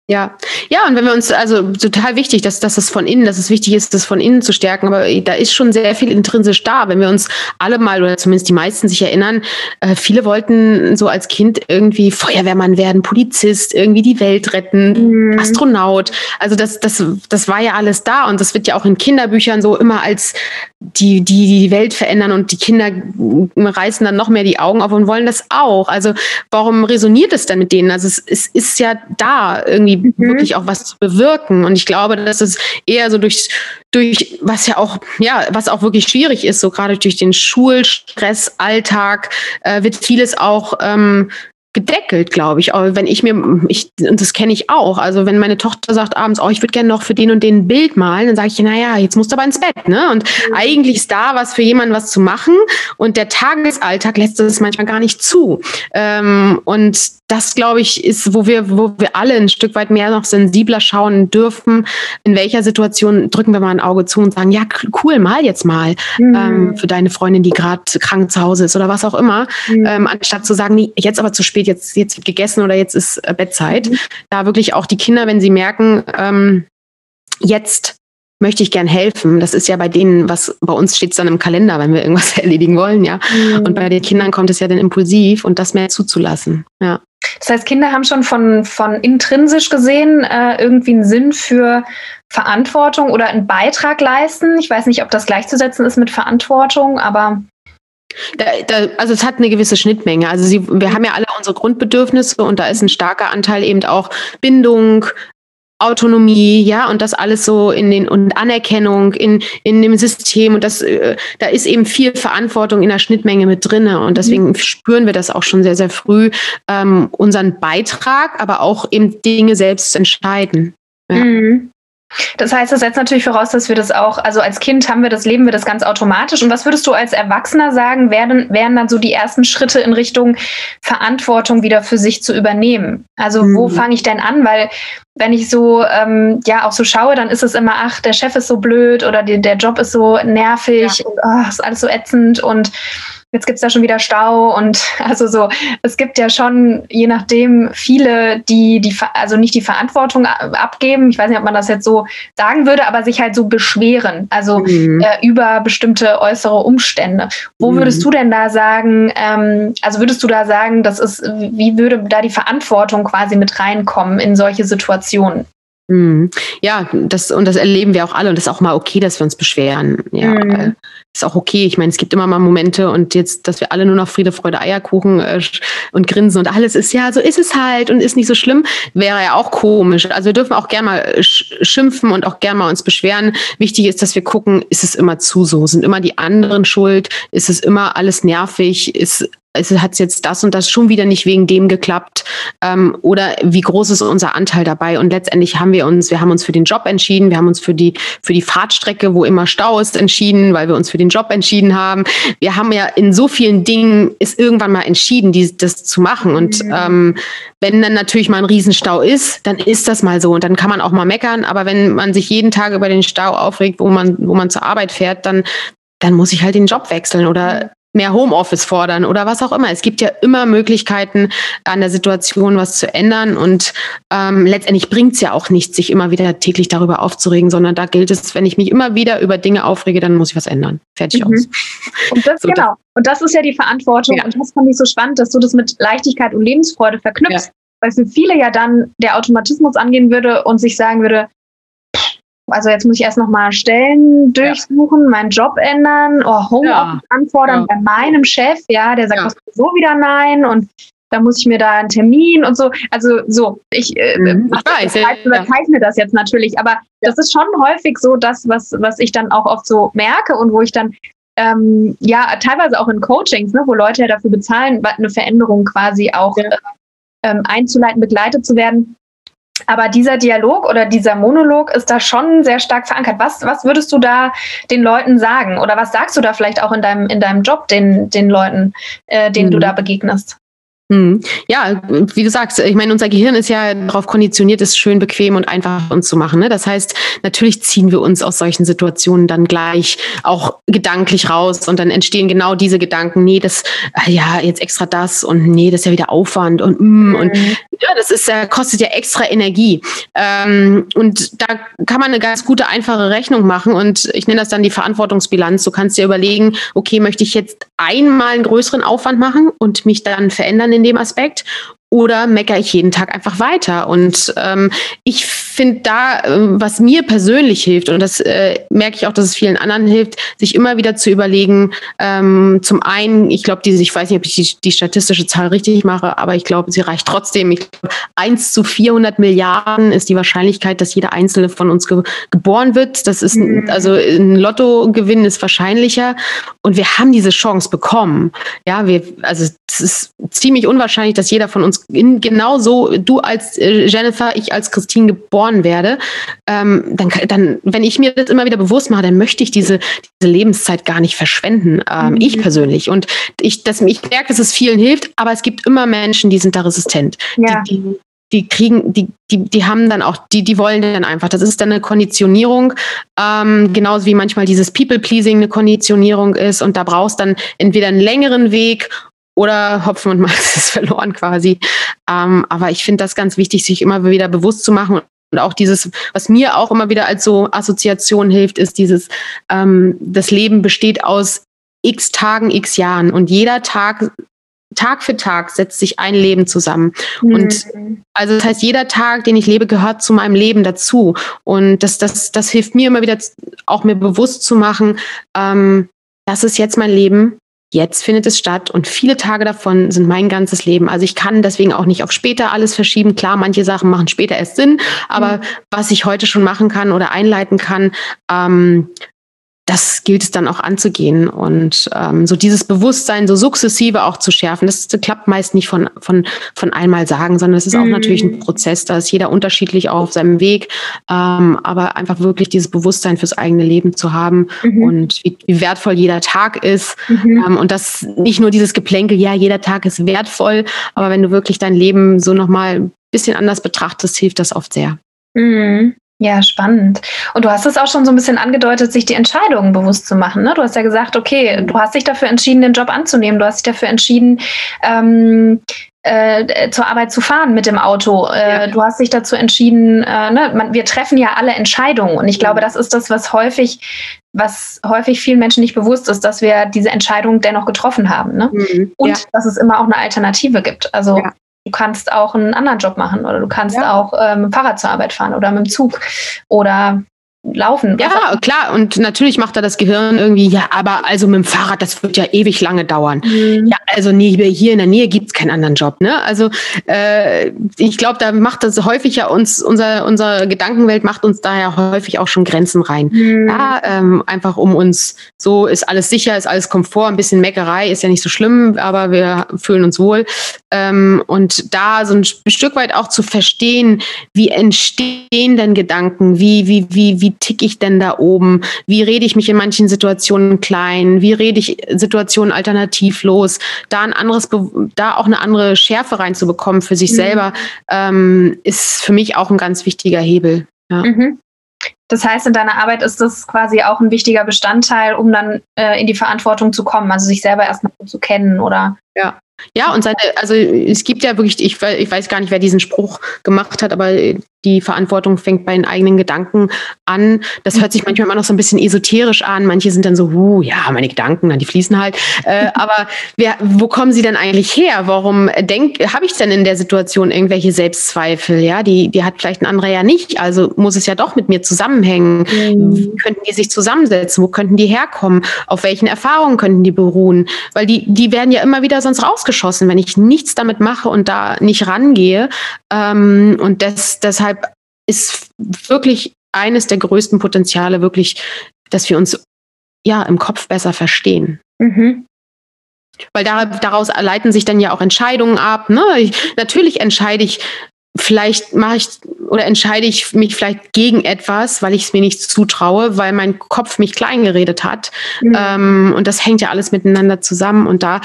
Ja, ja, und wenn wir uns, also total wichtig, dass, dass es von innen, dass es wichtig ist, das von innen zu stärken, aber da ist schon sehr viel intrinsisch da. Wenn wir uns alle mal oder zumindest die meisten sich erinnern, äh, viele wollten so als Kind irgendwie Feuerwehrmann werden, Polizist, irgendwie die Welt retten, mhm. Astronaut. Also das, das, das war ja alles da und das wird ja auch in Kinderbüchern so immer als die, die die Welt verändern und die Kinder reißen dann noch mehr die Augen auf und wollen das auch. Also warum resoniert es denn mit denen? Also es, es ist ja da, irgendwie mhm. wirklich auch was zu bewirken. Und ich glaube, dass es eher so durch, durch, was ja auch, ja, was auch wirklich schwierig ist, so gerade durch den Schulstress, Alltag, äh, wird vieles auch ähm, gedeckelt, glaube ich. Aber wenn ich mir, ich, und das kenne ich auch, also wenn meine Tochter sagt abends, oh, ich würde gerne noch für den und den ein Bild malen, dann sage ich, naja, jetzt musst du aber ins Bett, ne? Und mhm. eigentlich ist da was für jemanden was zu machen und der Tagesalltag lässt das manchmal gar nicht zu. Ähm, und das, glaube ich, ist, wo wir, wo wir alle ein Stück weit mehr noch sensibler schauen dürfen, in welcher Situation drücken wir mal ein Auge zu und sagen, ja, cool, mal jetzt mal mhm. ähm, für deine Freundin, die gerade krank zu Hause ist oder was auch immer, mhm. ähm, anstatt zu sagen, nee, jetzt aber zu spät, jetzt, jetzt wird gegessen oder jetzt ist äh, Bettzeit. Mhm. Da wirklich auch die Kinder, wenn sie merken, ähm, jetzt möchte ich gern helfen. Das ist ja bei denen, was bei uns steht es dann im Kalender, wenn wir irgendwas erledigen wollen, ja. Mhm. Und bei den Kindern kommt es ja dann impulsiv und das mehr zuzulassen, ja. Das heißt, Kinder haben schon von, von intrinsisch gesehen äh, irgendwie einen Sinn für Verantwortung oder einen Beitrag leisten. Ich weiß nicht, ob das gleichzusetzen ist mit Verantwortung, aber da, da, also es hat eine gewisse Schnittmenge. Also sie, wir haben ja alle unsere Grundbedürfnisse und da ist ein starker Anteil eben auch Bindung, Autonomie, ja, und das alles so in den und Anerkennung in, in dem System und das, äh, da ist eben viel Verantwortung in der Schnittmenge mit drinne und deswegen mhm. spüren wir das auch schon sehr, sehr früh, ähm, unseren Beitrag, aber auch eben Dinge selbst entscheiden. Ja. Mhm. Das heißt, das setzt natürlich voraus, dass wir das auch, also als Kind haben wir das, leben wir das ganz automatisch. Und was würdest du als Erwachsener sagen, wären, wären dann so die ersten Schritte in Richtung Verantwortung wieder für sich zu übernehmen? Also mhm. wo fange ich denn an? Weil wenn ich so, ähm, ja, auch so schaue, dann ist es immer, ach, der Chef ist so blöd oder die, der Job ist so nervig ja. und oh, ist alles so ätzend und jetzt gibt's da schon wieder Stau und also so, es gibt ja schon, je nachdem, viele, die, die also nicht die Verantwortung abgeben, ich weiß nicht, ob man das jetzt so sagen würde, aber sich halt so beschweren, also mhm. äh, über bestimmte äußere Umstände. Wo mhm. würdest du denn da sagen, ähm, also würdest du da sagen, das ist, wie würde da die Verantwortung quasi mit reinkommen in solche Situationen? Mhm. Ja, das und das erleben wir auch alle und das ist auch mal okay, dass wir uns beschweren. Ja, mhm. ist auch okay. Ich meine, es gibt immer mal Momente und jetzt, dass wir alle nur noch Friede, Freude, Eierkuchen äh, und grinsen und alles ist ja, so ist es halt und ist nicht so schlimm, wäre ja auch komisch. Also wir dürfen auch gerne mal schimpfen und auch gerne mal uns beschweren. Wichtig ist, dass wir gucken, ist es immer zu so? Sind immer die anderen schuld? Ist es immer alles nervig? Ist es hat jetzt das und das schon wieder nicht wegen dem geklappt ähm, oder wie groß ist unser Anteil dabei? Und letztendlich haben wir uns wir haben uns für den Job entschieden wir haben uns für die für die Fahrtstrecke wo immer Stau ist entschieden weil wir uns für den Job entschieden haben. Wir haben ja in so vielen Dingen ist irgendwann mal entschieden die, das zu machen. Und mhm. ähm, wenn dann natürlich mal ein Riesenstau ist dann ist das mal so. Und dann kann man auch mal meckern. Aber wenn man sich jeden Tag über den Stau aufregt wo man wo man zur Arbeit fährt dann dann muss ich halt den Job wechseln oder mehr Homeoffice fordern oder was auch immer. Es gibt ja immer Möglichkeiten, an der Situation was zu ändern und ähm, letztendlich bringt es ja auch nichts, sich immer wieder täglich darüber aufzuregen, sondern da gilt es, wenn ich mich immer wieder über Dinge aufrege, dann muss ich was ändern. Fertig mhm. aus. Und das, so, genau. Und das ist ja die Verantwortung. Ja. Und das fand ich so spannend, dass du das mit Leichtigkeit und Lebensfreude verknüpfst. Ja. Weil für viele ja dann der Automatismus angehen würde und sich sagen würde, also jetzt muss ich erst noch mal Stellen durchsuchen, ja. meinen Job ändern, oh, Homeoffice ja. anfordern ja. bei meinem Chef, ja, der sagt so wieder nein und da muss ich mir da einen Termin und so. Also so, ich, äh, mhm. ich weiß, überzeichne das jetzt natürlich, aber das ist schon häufig so das, was, was ich dann auch oft so merke und wo ich dann ähm, ja teilweise auch in Coachings, ne, wo Leute ja dafür bezahlen, eine Veränderung quasi auch äh, ähm, einzuleiten, begleitet zu werden aber dieser Dialog oder dieser Monolog ist da schon sehr stark verankert. Was, was würdest du da den Leuten sagen? Oder was sagst du da vielleicht auch in deinem, in deinem Job den, den Leuten, äh, denen mhm. du da begegnest? Hm. Ja, wie du sagst, ich meine, unser Gehirn ist ja darauf konditioniert, es schön bequem und einfach uns zu machen. Ne? Das heißt, natürlich ziehen wir uns aus solchen Situationen dann gleich auch gedanklich raus und dann entstehen genau diese Gedanken, nee, das, äh, ja, jetzt extra das und nee, das ist ja wieder Aufwand und mm, mhm. und ja, das ist ja, kostet ja extra Energie. Ähm, und da kann man eine ganz gute, einfache Rechnung machen und ich nenne das dann die Verantwortungsbilanz. Du kannst dir überlegen, okay, möchte ich jetzt einmal einen größeren Aufwand machen und mich dann verändern in dem Aspekt oder meckere ich jeden Tag einfach weiter? Und ähm, ich finde da, ähm, was mir persönlich hilft, und das äh, merke ich auch, dass es vielen anderen hilft, sich immer wieder zu überlegen, ähm, zum einen, ich glaube, ich weiß nicht, ob ich die, die, statistische Zahl richtig mache, aber ich glaube, sie reicht trotzdem. Ich glaube, 1 zu 400 Milliarden ist die Wahrscheinlichkeit, dass jeder einzelne von uns ge geboren wird. Das ist, mhm. also ein Lottogewinn ist wahrscheinlicher. Und wir haben diese Chance bekommen. Ja, wir, also es ist ziemlich unwahrscheinlich, dass jeder von uns in, genau so, du als äh, Jennifer, ich als Christine geboren werde, ähm, dann, dann, wenn ich mir das immer wieder bewusst mache, dann möchte ich diese, diese Lebenszeit gar nicht verschwenden. Ähm, mhm. Ich persönlich. Und ich, das, ich merke, dass es vielen hilft, aber es gibt immer Menschen, die sind da resistent. Ja. Die, die, die kriegen, die, die, die haben dann auch, die, die wollen dann einfach. Das ist dann eine Konditionierung, ähm, genauso wie manchmal dieses People-Pleasing eine Konditionierung ist. Und da brauchst dann entweder einen längeren Weg oder Hopfen und Malz ist verloren quasi. Ähm, aber ich finde das ganz wichtig, sich immer wieder bewusst zu machen und auch dieses, was mir auch immer wieder als so Assoziation hilft, ist dieses, ähm, das Leben besteht aus x Tagen, x Jahren und jeder Tag, Tag für Tag setzt sich ein Leben zusammen. Mhm. Und also das heißt, jeder Tag, den ich lebe, gehört zu meinem Leben dazu. Und das, das, das hilft mir immer wieder auch mir bewusst zu machen, ähm, das ist jetzt mein Leben jetzt findet es statt und viele Tage davon sind mein ganzes Leben. Also ich kann deswegen auch nicht auf später alles verschieben. Klar, manche Sachen machen später erst Sinn, aber mhm. was ich heute schon machen kann oder einleiten kann, ähm, das gilt es dann auch anzugehen und ähm, so dieses Bewusstsein so sukzessive auch zu schärfen. Das, das klappt meist nicht von, von, von einmal sagen, sondern es ist auch mhm. natürlich ein Prozess, da ist jeder unterschiedlich auch auf seinem Weg, ähm, aber einfach wirklich dieses Bewusstsein fürs eigene Leben zu haben mhm. und wie, wie, wertvoll jeder Tag ist mhm. ähm, und das nicht nur dieses Geplänkel, ja, jeder Tag ist wertvoll, aber wenn du wirklich dein Leben so nochmal ein bisschen anders betrachtest, hilft das oft sehr. Ja, spannend. Und du hast es auch schon so ein bisschen angedeutet, sich die Entscheidungen bewusst zu machen. Ne? Du hast ja gesagt, okay, du hast dich dafür entschieden, den Job anzunehmen. Du hast dich dafür entschieden, ähm, äh, zur Arbeit zu fahren mit dem Auto. Äh, ja. Du hast dich dazu entschieden, äh, ne? Man, wir treffen ja alle Entscheidungen. Und ich glaube, mhm. das ist das, was häufig, was häufig vielen Menschen nicht bewusst ist, dass wir diese Entscheidung dennoch getroffen haben. Ne? Mhm. Und ja. dass es immer auch eine Alternative gibt. Also ja. Du kannst auch einen anderen Job machen oder du kannst ja. auch ähm, mit dem Fahrrad zur Arbeit fahren oder mit dem Zug oder laufen. Ja, klar. Und natürlich macht da das Gehirn irgendwie, ja, aber also mit dem Fahrrad, das wird ja ewig lange dauern. Mhm. Ja, also nee, hier in der Nähe gibt es keinen anderen Job. Ne? Also äh, ich glaube, da macht das häufig ja uns, unser, unsere Gedankenwelt macht uns daher häufig auch schon Grenzen rein. Mhm. Ja, ähm, einfach um uns, so ist alles sicher, ist alles Komfort, ein bisschen Meckerei ist ja nicht so schlimm, aber wir fühlen uns wohl. Ähm, und da so ein Stück weit auch zu verstehen, wie entstehen denn Gedanken, wie, wie, wie, wie wie tick ich denn da oben? Wie rede ich mich in manchen Situationen klein? Wie rede ich Situationen alternativlos? Da ein anderes, da auch eine andere Schärfe reinzubekommen für sich mhm. selber, ähm, ist für mich auch ein ganz wichtiger Hebel. Ja. Mhm. Das heißt, in deiner Arbeit ist das quasi auch ein wichtiger Bestandteil, um dann äh, in die Verantwortung zu kommen, also sich selber erstmal zu kennen oder. Ja. Ja, und seine, also es gibt ja wirklich, ich, ich weiß gar nicht, wer diesen Spruch gemacht hat, aber die Verantwortung fängt bei den eigenen Gedanken an. Das hört sich manchmal immer noch so ein bisschen esoterisch an. Manche sind dann so, huh, ja, meine Gedanken, die fließen halt. Äh, aber wer, wo kommen sie denn eigentlich her? Warum habe ich denn in der Situation irgendwelche Selbstzweifel? Ja, die, die hat vielleicht ein anderer ja nicht. Also muss es ja doch mit mir zusammenhängen. Mhm. Wie könnten die sich zusammensetzen? Wo könnten die herkommen? Auf welchen Erfahrungen könnten die beruhen? Weil die, die werden ja immer wieder sonst rausgeschossen, wenn ich nichts damit mache und da nicht rangehe. Ähm, und das, deshalb ist wirklich eines der größten Potenziale wirklich, dass wir uns ja im Kopf besser verstehen. Mhm. Weil da, daraus leiten sich dann ja auch Entscheidungen ab. Ne? Ich, natürlich entscheide ich, vielleicht mache ich oder entscheide ich mich vielleicht gegen etwas, weil ich es mir nicht zutraue, weil mein Kopf mich klein geredet hat. Mhm. Ähm, und das hängt ja alles miteinander zusammen. Und da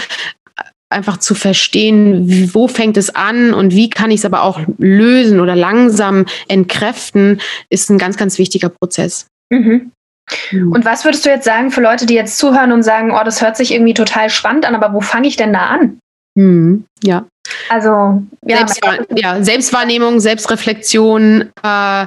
einfach zu verstehen, wo fängt es an und wie kann ich es aber auch lösen oder langsam entkräften, ist ein ganz, ganz wichtiger Prozess. Mhm. mhm. Und was würdest du jetzt sagen für Leute, die jetzt zuhören und sagen, oh, das hört sich irgendwie total spannend an, aber wo fange ich denn da an? Mhm. Ja. Also ja, Selbstwahr ja, Selbstwahrnehmung, Selbstreflexion, äh,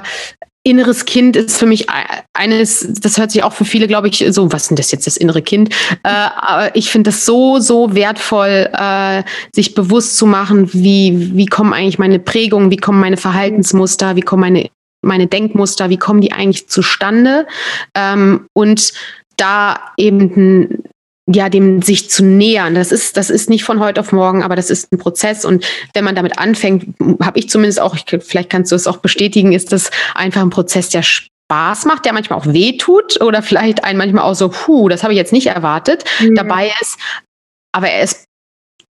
inneres Kind ist für mich eines, das hört sich auch für viele, glaube ich, so, was ist denn das jetzt, das innere Kind? Äh, aber ich finde das so, so wertvoll, äh, sich bewusst zu machen, wie, wie kommen eigentlich meine Prägungen, wie kommen meine Verhaltensmuster, wie kommen meine, meine Denkmuster, wie kommen die eigentlich zustande? Ähm, und da eben ja, dem sich zu nähern. Das ist, das ist nicht von heute auf morgen, aber das ist ein Prozess. Und wenn man damit anfängt, habe ich zumindest auch, ich, vielleicht kannst du es auch bestätigen, ist das einfach ein Prozess, der Spaß macht, der manchmal auch weh tut oder vielleicht einen manchmal auch so, puh, das habe ich jetzt nicht erwartet, mhm. dabei ist. Aber er ist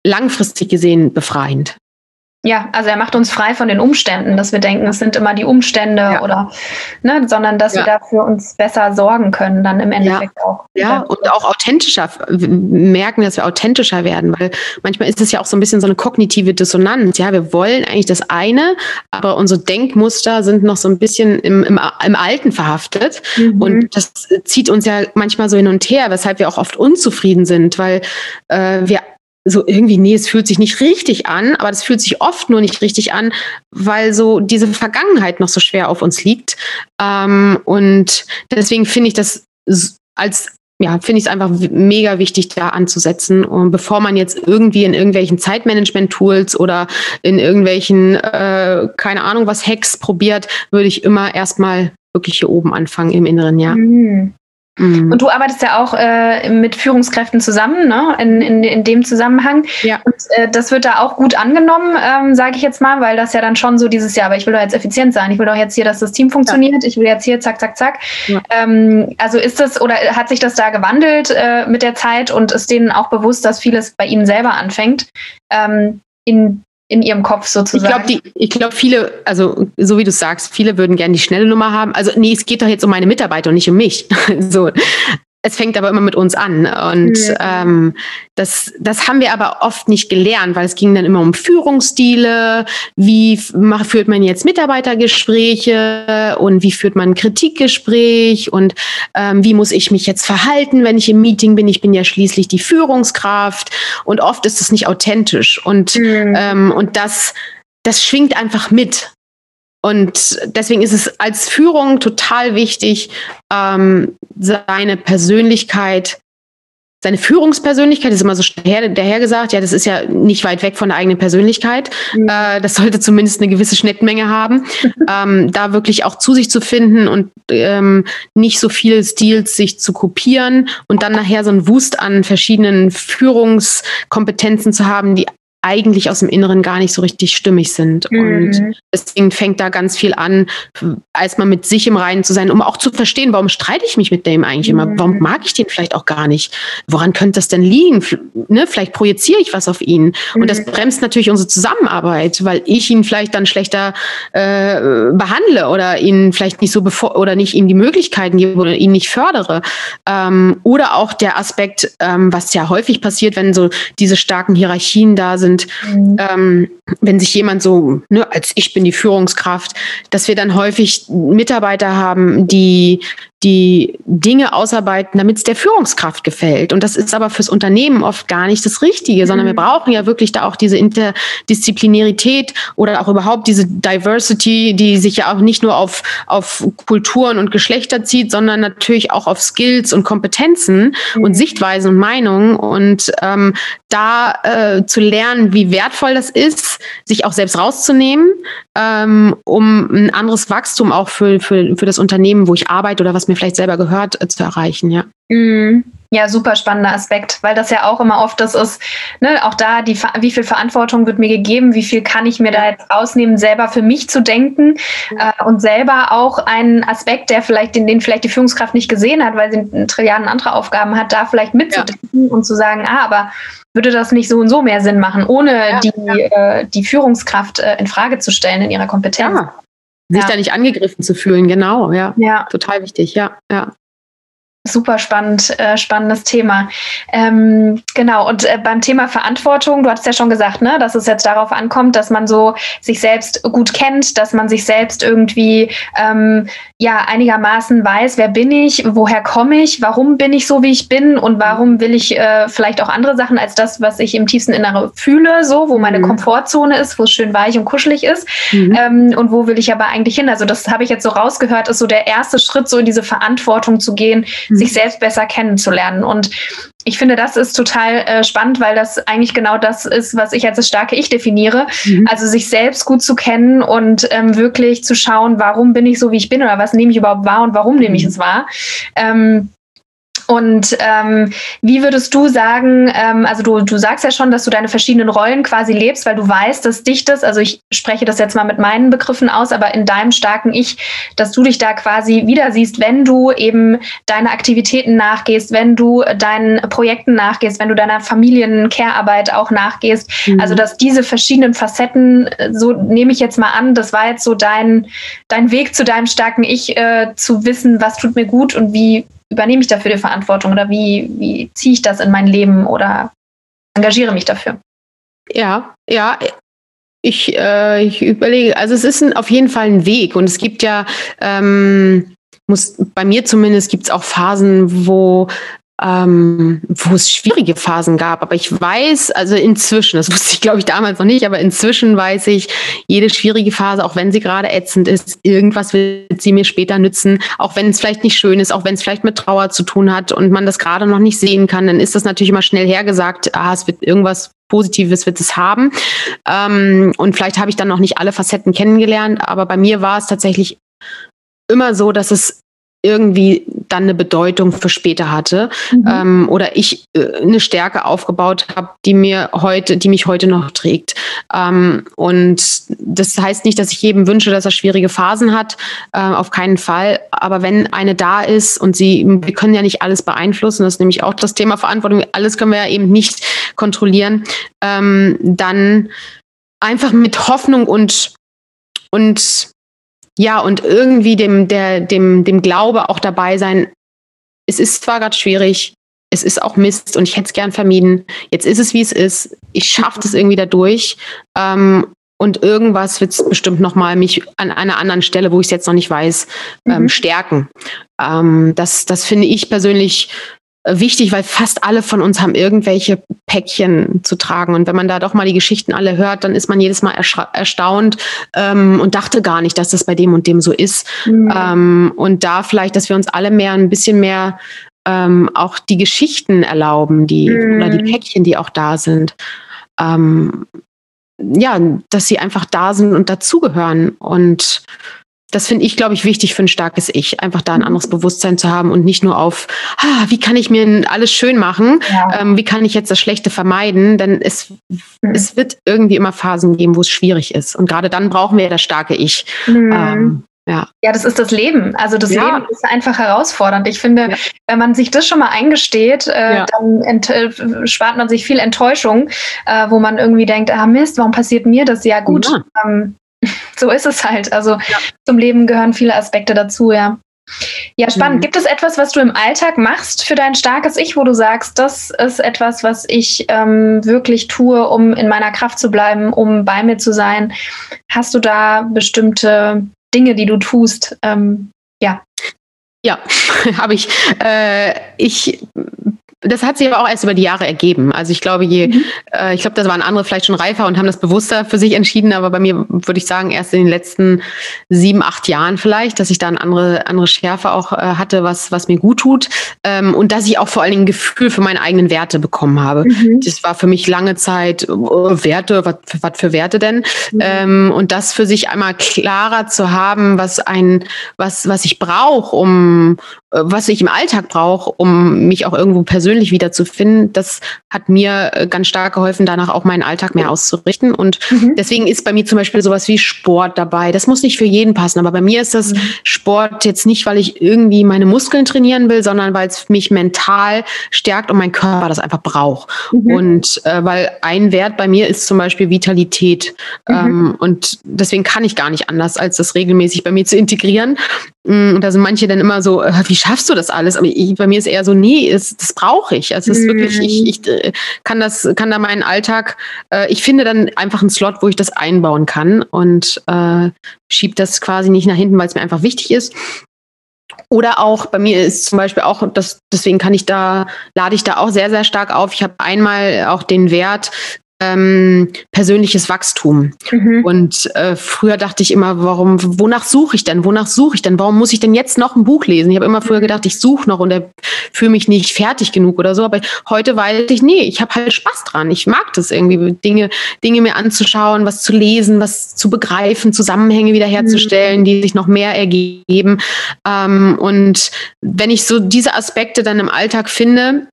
langfristig gesehen befreiend. Ja, also er macht uns frei von den Umständen, dass wir denken, es sind immer die Umstände ja. oder, ne, sondern dass ja. wir dafür uns besser sorgen können, dann im Endeffekt ja. auch. Ja, und auch authentischer merken, dass wir authentischer werden, weil manchmal ist es ja auch so ein bisschen so eine kognitive Dissonanz. Ja, wir wollen eigentlich das eine, aber unsere Denkmuster sind noch so ein bisschen im, im, im Alten verhaftet. Mhm. Und das zieht uns ja manchmal so hin und her, weshalb wir auch oft unzufrieden sind, weil äh, wir so irgendwie, nee, es fühlt sich nicht richtig an, aber das fühlt sich oft nur nicht richtig an, weil so diese Vergangenheit noch so schwer auf uns liegt. Ähm, und deswegen finde ich das als ja, finde ich es einfach mega wichtig, da anzusetzen. Und bevor man jetzt irgendwie in irgendwelchen Zeitmanagement-Tools oder in irgendwelchen, äh, keine Ahnung, was Hacks probiert, würde ich immer erstmal wirklich hier oben anfangen im inneren Jahr. Mhm. Mhm. Und du arbeitest ja auch äh, mit Führungskräften zusammen, ne? in, in, in dem Zusammenhang. Ja. Und äh, das wird da auch gut angenommen, ähm, sage ich jetzt mal, weil das ja dann schon so dieses Jahr, aber ich will doch jetzt effizient sein, ich will doch jetzt hier, dass das Team funktioniert, ja. ich will jetzt hier zack, zack, zack. Ja. Ähm, also ist das oder hat sich das da gewandelt äh, mit der Zeit und ist denen auch bewusst, dass vieles bei ihnen selber anfängt? Ähm, in in ihrem Kopf sozusagen. Ich glaube, ich glaube, viele, also so wie du sagst, viele würden gerne die schnelle Nummer haben. Also nee, es geht doch jetzt um meine Mitarbeiter und nicht um mich. so. Es fängt aber immer mit uns an. Und mhm. ähm, das, das haben wir aber oft nicht gelernt, weil es ging dann immer um Führungsstile, wie führt man jetzt Mitarbeitergespräche und wie führt man ein Kritikgespräch und ähm, wie muss ich mich jetzt verhalten, wenn ich im Meeting bin. Ich bin ja schließlich die Führungskraft und oft ist es nicht authentisch. Und, mhm. ähm, und das, das schwingt einfach mit. Und deswegen ist es als Führung total wichtig, ähm, seine Persönlichkeit, seine Führungspersönlichkeit, das ist immer so daher, gesagt, ja, das ist ja nicht weit weg von der eigenen Persönlichkeit. Mhm. Äh, das sollte zumindest eine gewisse Schnittmenge haben. ähm, da wirklich auch zu sich zu finden und ähm, nicht so viele Stils sich zu kopieren und dann nachher so ein Wust an verschiedenen Führungskompetenzen zu haben, die eigentlich aus dem Inneren gar nicht so richtig stimmig sind. Mhm. Und deswegen fängt da ganz viel an, als mal mit sich im Reinen zu sein, um auch zu verstehen, warum streite ich mich mit dem eigentlich mhm. immer? Warum mag ich den vielleicht auch gar nicht? Woran könnte das denn liegen? Ne? Vielleicht projiziere ich was auf ihn. Mhm. Und das mhm. bremst natürlich unsere Zusammenarbeit, weil ich ihn vielleicht dann schlechter äh, behandle oder ihn vielleicht nicht so bevor oder nicht ihm die Möglichkeiten gebe oder ihn nicht fördere. Ähm, oder auch der Aspekt, ähm, was ja häufig passiert, wenn so diese starken Hierarchien da sind, und mhm. ähm, wenn sich jemand so, ne, als ich bin die Führungskraft, dass wir dann häufig Mitarbeiter haben, die die Dinge ausarbeiten, damit es der Führungskraft gefällt. Und das ist aber fürs Unternehmen oft gar nicht das Richtige, mhm. sondern wir brauchen ja wirklich da auch diese Interdisziplinarität oder auch überhaupt diese Diversity, die sich ja auch nicht nur auf, auf Kulturen und Geschlechter zieht, sondern natürlich auch auf Skills und Kompetenzen mhm. und Sichtweisen und Meinungen. Und ähm, da äh, zu lernen, wie wertvoll das ist, sich auch selbst rauszunehmen, ähm, um ein anderes Wachstum auch für, für, für das Unternehmen, wo ich arbeite oder was mir vielleicht selber gehört, äh, zu erreichen, ja. Mhm. Ja, super spannender Aspekt, weil das ja auch immer oft das ist, ne, auch da, die, wie viel Verantwortung wird mir gegeben, wie viel kann ich mir da jetzt rausnehmen, selber für mich zu denken äh, und selber auch einen Aspekt, der vielleicht, den, den vielleicht die Führungskraft nicht gesehen hat, weil sie Trilliarden andere Aufgaben hat, da vielleicht mitzudenken ja. und zu sagen, ah, aber würde das nicht so und so mehr Sinn machen, ohne ja, die, ja. Äh, die Führungskraft äh, in Frage zu stellen in ihrer Kompetenz. Ja. Sich da nicht angegriffen zu fühlen, genau, ja. ja. Total wichtig, ja, ja. Super spannend, äh, spannendes Thema. Ähm, genau, und äh, beim Thema Verantwortung, du hattest ja schon gesagt, ne, dass es jetzt darauf ankommt, dass man so sich selbst gut kennt, dass man sich selbst irgendwie ähm, ja einigermaßen weiß, wer bin ich, woher komme ich, warum bin ich so, wie ich bin und warum will ich äh, vielleicht auch andere Sachen als das, was ich im tiefsten Inneren fühle, so, wo meine mhm. Komfortzone ist, wo es schön weich und kuschelig ist mhm. ähm, und wo will ich aber eigentlich hin. Also das habe ich jetzt so rausgehört, ist so der erste Schritt, so in diese Verantwortung zu gehen, mhm. sich selbst besser kennenzulernen. Und ich finde, das ist total äh, spannend, weil das eigentlich genau das ist, was ich als das starke Ich definiere. Mhm. Also sich selbst gut zu kennen und ähm, wirklich zu schauen, warum bin ich so, wie ich bin oder was nehme ich überhaupt wahr und warum nehme ich mhm. es wahr. Ähm, und ähm, wie würdest du sagen, ähm, also du, du sagst ja schon, dass du deine verschiedenen Rollen quasi lebst, weil du weißt, dass dich das, also ich spreche das jetzt mal mit meinen Begriffen aus, aber in deinem starken Ich, dass du dich da quasi wieder siehst, wenn du eben deine Aktivitäten nachgehst, wenn du deinen Projekten nachgehst, wenn du deiner Familien-Care-Arbeit auch nachgehst. Mhm. Also dass diese verschiedenen Facetten, so nehme ich jetzt mal an, das war jetzt so dein, dein Weg zu deinem starken Ich, äh, zu wissen, was tut mir gut und wie übernehme ich dafür die Verantwortung oder wie, wie ziehe ich das in mein Leben oder engagiere mich dafür? Ja, ja. Ich, äh, ich überlege, also es ist ein, auf jeden Fall ein Weg und es gibt ja, ähm, muss, bei mir zumindest gibt es auch Phasen, wo ähm, wo es schwierige Phasen gab. Aber ich weiß, also inzwischen, das wusste ich glaube ich damals noch nicht, aber inzwischen weiß ich, jede schwierige Phase, auch wenn sie gerade ätzend ist, irgendwas wird sie mir später nützen, auch wenn es vielleicht nicht schön ist, auch wenn es vielleicht mit Trauer zu tun hat und man das gerade noch nicht sehen kann, dann ist das natürlich immer schnell hergesagt, ah, es wird irgendwas Positives wird es haben. Ähm, und vielleicht habe ich dann noch nicht alle Facetten kennengelernt, aber bei mir war es tatsächlich immer so, dass es irgendwie dann eine Bedeutung für später hatte mhm. ähm, oder ich äh, eine Stärke aufgebaut habe, die mir heute, die mich heute noch trägt. Ähm, und das heißt nicht, dass ich jedem wünsche, dass er schwierige Phasen hat, äh, auf keinen Fall. Aber wenn eine da ist und sie, wir können ja nicht alles beeinflussen, das ist nämlich auch das Thema Verantwortung. Alles können wir ja eben nicht kontrollieren. Ähm, dann einfach mit Hoffnung und und ja, und irgendwie dem, der, dem, dem Glaube auch dabei sein, es ist zwar gerade schwierig, es ist auch Mist und ich hätte es gern vermieden. Jetzt ist es, wie es ist. Ich schaffe das irgendwie dadurch. Ähm, und irgendwas wird es bestimmt nochmal mich an einer anderen Stelle, wo ich es jetzt noch nicht weiß, ähm, mhm. stärken. Ähm, das, das finde ich persönlich wichtig, weil fast alle von uns haben irgendwelche Päckchen zu tragen. Und wenn man da doch mal die Geschichten alle hört, dann ist man jedes Mal erstaunt ähm, und dachte gar nicht, dass das bei dem und dem so ist. Mhm. Ähm, und da vielleicht, dass wir uns alle mehr ein bisschen mehr ähm, auch die Geschichten erlauben, die mhm. oder die Päckchen, die auch da sind. Ähm, ja, dass sie einfach da sind und dazugehören. Und das finde ich, glaube ich, wichtig für ein starkes Ich, einfach da ein mhm. anderes Bewusstsein zu haben und nicht nur auf, ah, wie kann ich mir alles schön machen, ja. ähm, wie kann ich jetzt das Schlechte vermeiden, denn es, mhm. es wird irgendwie immer Phasen geben, wo es schwierig ist. Und gerade dann brauchen wir das starke Ich. Mhm. Ähm, ja. ja, das ist das Leben. Also das ja. Leben ist einfach herausfordernd. Ich finde, ja. wenn man sich das schon mal eingesteht, äh, ja. dann äh, spart man sich viel Enttäuschung, äh, wo man irgendwie denkt, ah Mist, warum passiert mir das? Ja gut, ähm, so ist es halt. Also ja. zum Leben gehören viele Aspekte dazu, ja. Ja, spannend. Mhm. Gibt es etwas, was du im Alltag machst für dein starkes Ich, wo du sagst, das ist etwas, was ich ähm, wirklich tue, um in meiner Kraft zu bleiben, um bei mir zu sein? Hast du da bestimmte Dinge, die du tust? Ähm, ja. Ja, habe ich. Äh, ich das hat sich aber auch erst über die Jahre ergeben. Also ich glaube, je, mhm. äh, ich glaube, das waren andere vielleicht schon reifer und haben das bewusster für sich entschieden, aber bei mir würde ich sagen, erst in den letzten sieben, acht Jahren vielleicht, dass ich da eine andere, andere Schärfe auch äh, hatte, was, was mir gut tut. Ähm, und dass ich auch vor allen Dingen ein Gefühl für meine eigenen Werte bekommen habe. Mhm. Das war für mich lange Zeit, oh, Werte, was, was für Werte denn? Mhm. Ähm, und das für sich einmal klarer zu haben, was ein, was, was ich brauche, um, was ich im Alltag brauche, um mich auch irgendwo persönlich wiederzufinden, das hat mir äh, ganz stark geholfen, danach auch meinen Alltag mehr auszurichten. Und mhm. deswegen ist bei mir zum Beispiel sowas wie Sport dabei. Das muss nicht für jeden passen, aber bei mir ist das mhm. Sport jetzt nicht, weil ich irgendwie meine Muskeln trainieren will, sondern weil es mich mental stärkt und mein Körper das einfach braucht. Mhm. Und äh, weil ein Wert bei mir ist zum Beispiel Vitalität. Mhm. Ähm, und deswegen kann ich gar nicht anders, als das regelmäßig bei mir zu integrieren. Mm, und da sind manche dann immer so, äh, wie schaffst du das alles? Aber ich, bei mir ist eher so, nee, ist, das brauche ich. Also es ist wirklich, ich, mhm. ich äh, kann das, kann da meinen Alltag, äh, ich finde dann einfach einen Slot, wo ich das einbauen kann und äh, schiebe das quasi nicht nach hinten, weil es mir einfach wichtig ist. Oder auch bei mir ist zum Beispiel auch, das, deswegen kann ich da, lade ich da auch sehr, sehr stark auf. Ich habe einmal auch den Wert, ähm, persönliches Wachstum. Mhm. Und äh, früher dachte ich immer, warum, wonach suche ich denn? Wonach suche ich denn? Warum muss ich denn jetzt noch ein Buch lesen? Ich habe immer früher gedacht, ich suche noch und fühle mich nicht fertig genug oder so. Aber heute weiß ich, nee, ich habe halt Spaß dran. Ich mag das irgendwie, Dinge, Dinge mir anzuschauen, was zu lesen, was zu begreifen, Zusammenhänge wiederherzustellen, mhm. die sich noch mehr ergeben. Ähm, und wenn ich so diese Aspekte dann im Alltag finde,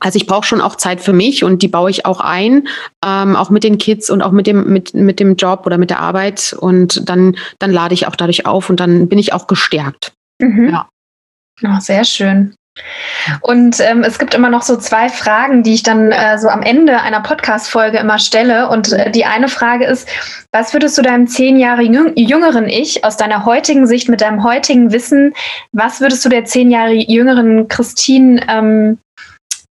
also ich brauche schon auch Zeit für mich und die baue ich auch ein, ähm, auch mit den Kids und auch mit dem, mit, mit dem Job oder mit der Arbeit. Und dann, dann lade ich auch dadurch auf und dann bin ich auch gestärkt. Mhm. Ja. Oh, sehr schön. Und ähm, es gibt immer noch so zwei Fragen, die ich dann äh, so am Ende einer Podcast-Folge immer stelle. Und äh, die eine Frage ist, was würdest du deinem zehn Jahre jüngeren Ich aus deiner heutigen Sicht mit deinem heutigen Wissen, was würdest du der zehn Jahre jüngeren Christine ähm,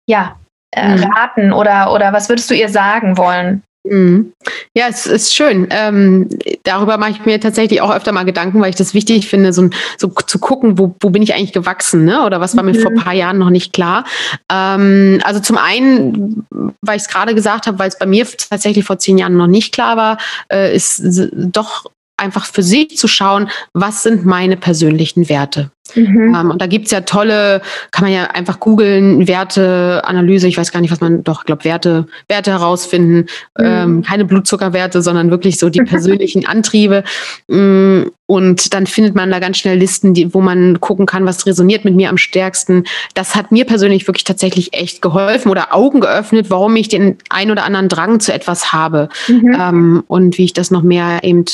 ja, äh, mhm. raten oder, oder was würdest du ihr sagen wollen? Mhm. Ja, es ist schön. Ähm, darüber mache ich mir tatsächlich auch öfter mal Gedanken, weil ich das wichtig finde, so, so zu gucken, wo, wo bin ich eigentlich gewachsen, ne? Oder was war mhm. mir vor ein paar Jahren noch nicht klar. Ähm, also zum einen, weil ich es gerade gesagt habe, weil es bei mir tatsächlich vor zehn Jahren noch nicht klar war, äh, ist doch einfach für sich zu schauen, was sind meine persönlichen Werte. Mhm. Ähm, und da gibt's ja tolle, kann man ja einfach googeln, Werteanalyse, ich weiß gar nicht, was man, doch, ich glaube, Werte, Werte herausfinden, mhm. ähm, keine Blutzuckerwerte, sondern wirklich so die persönlichen Antriebe. Mm, und dann findet man da ganz schnell Listen, die, wo man gucken kann, was resoniert mit mir am stärksten. Das hat mir persönlich wirklich tatsächlich echt geholfen oder Augen geöffnet, warum ich den ein oder anderen Drang zu etwas habe mhm. ähm, und wie ich das noch mehr eben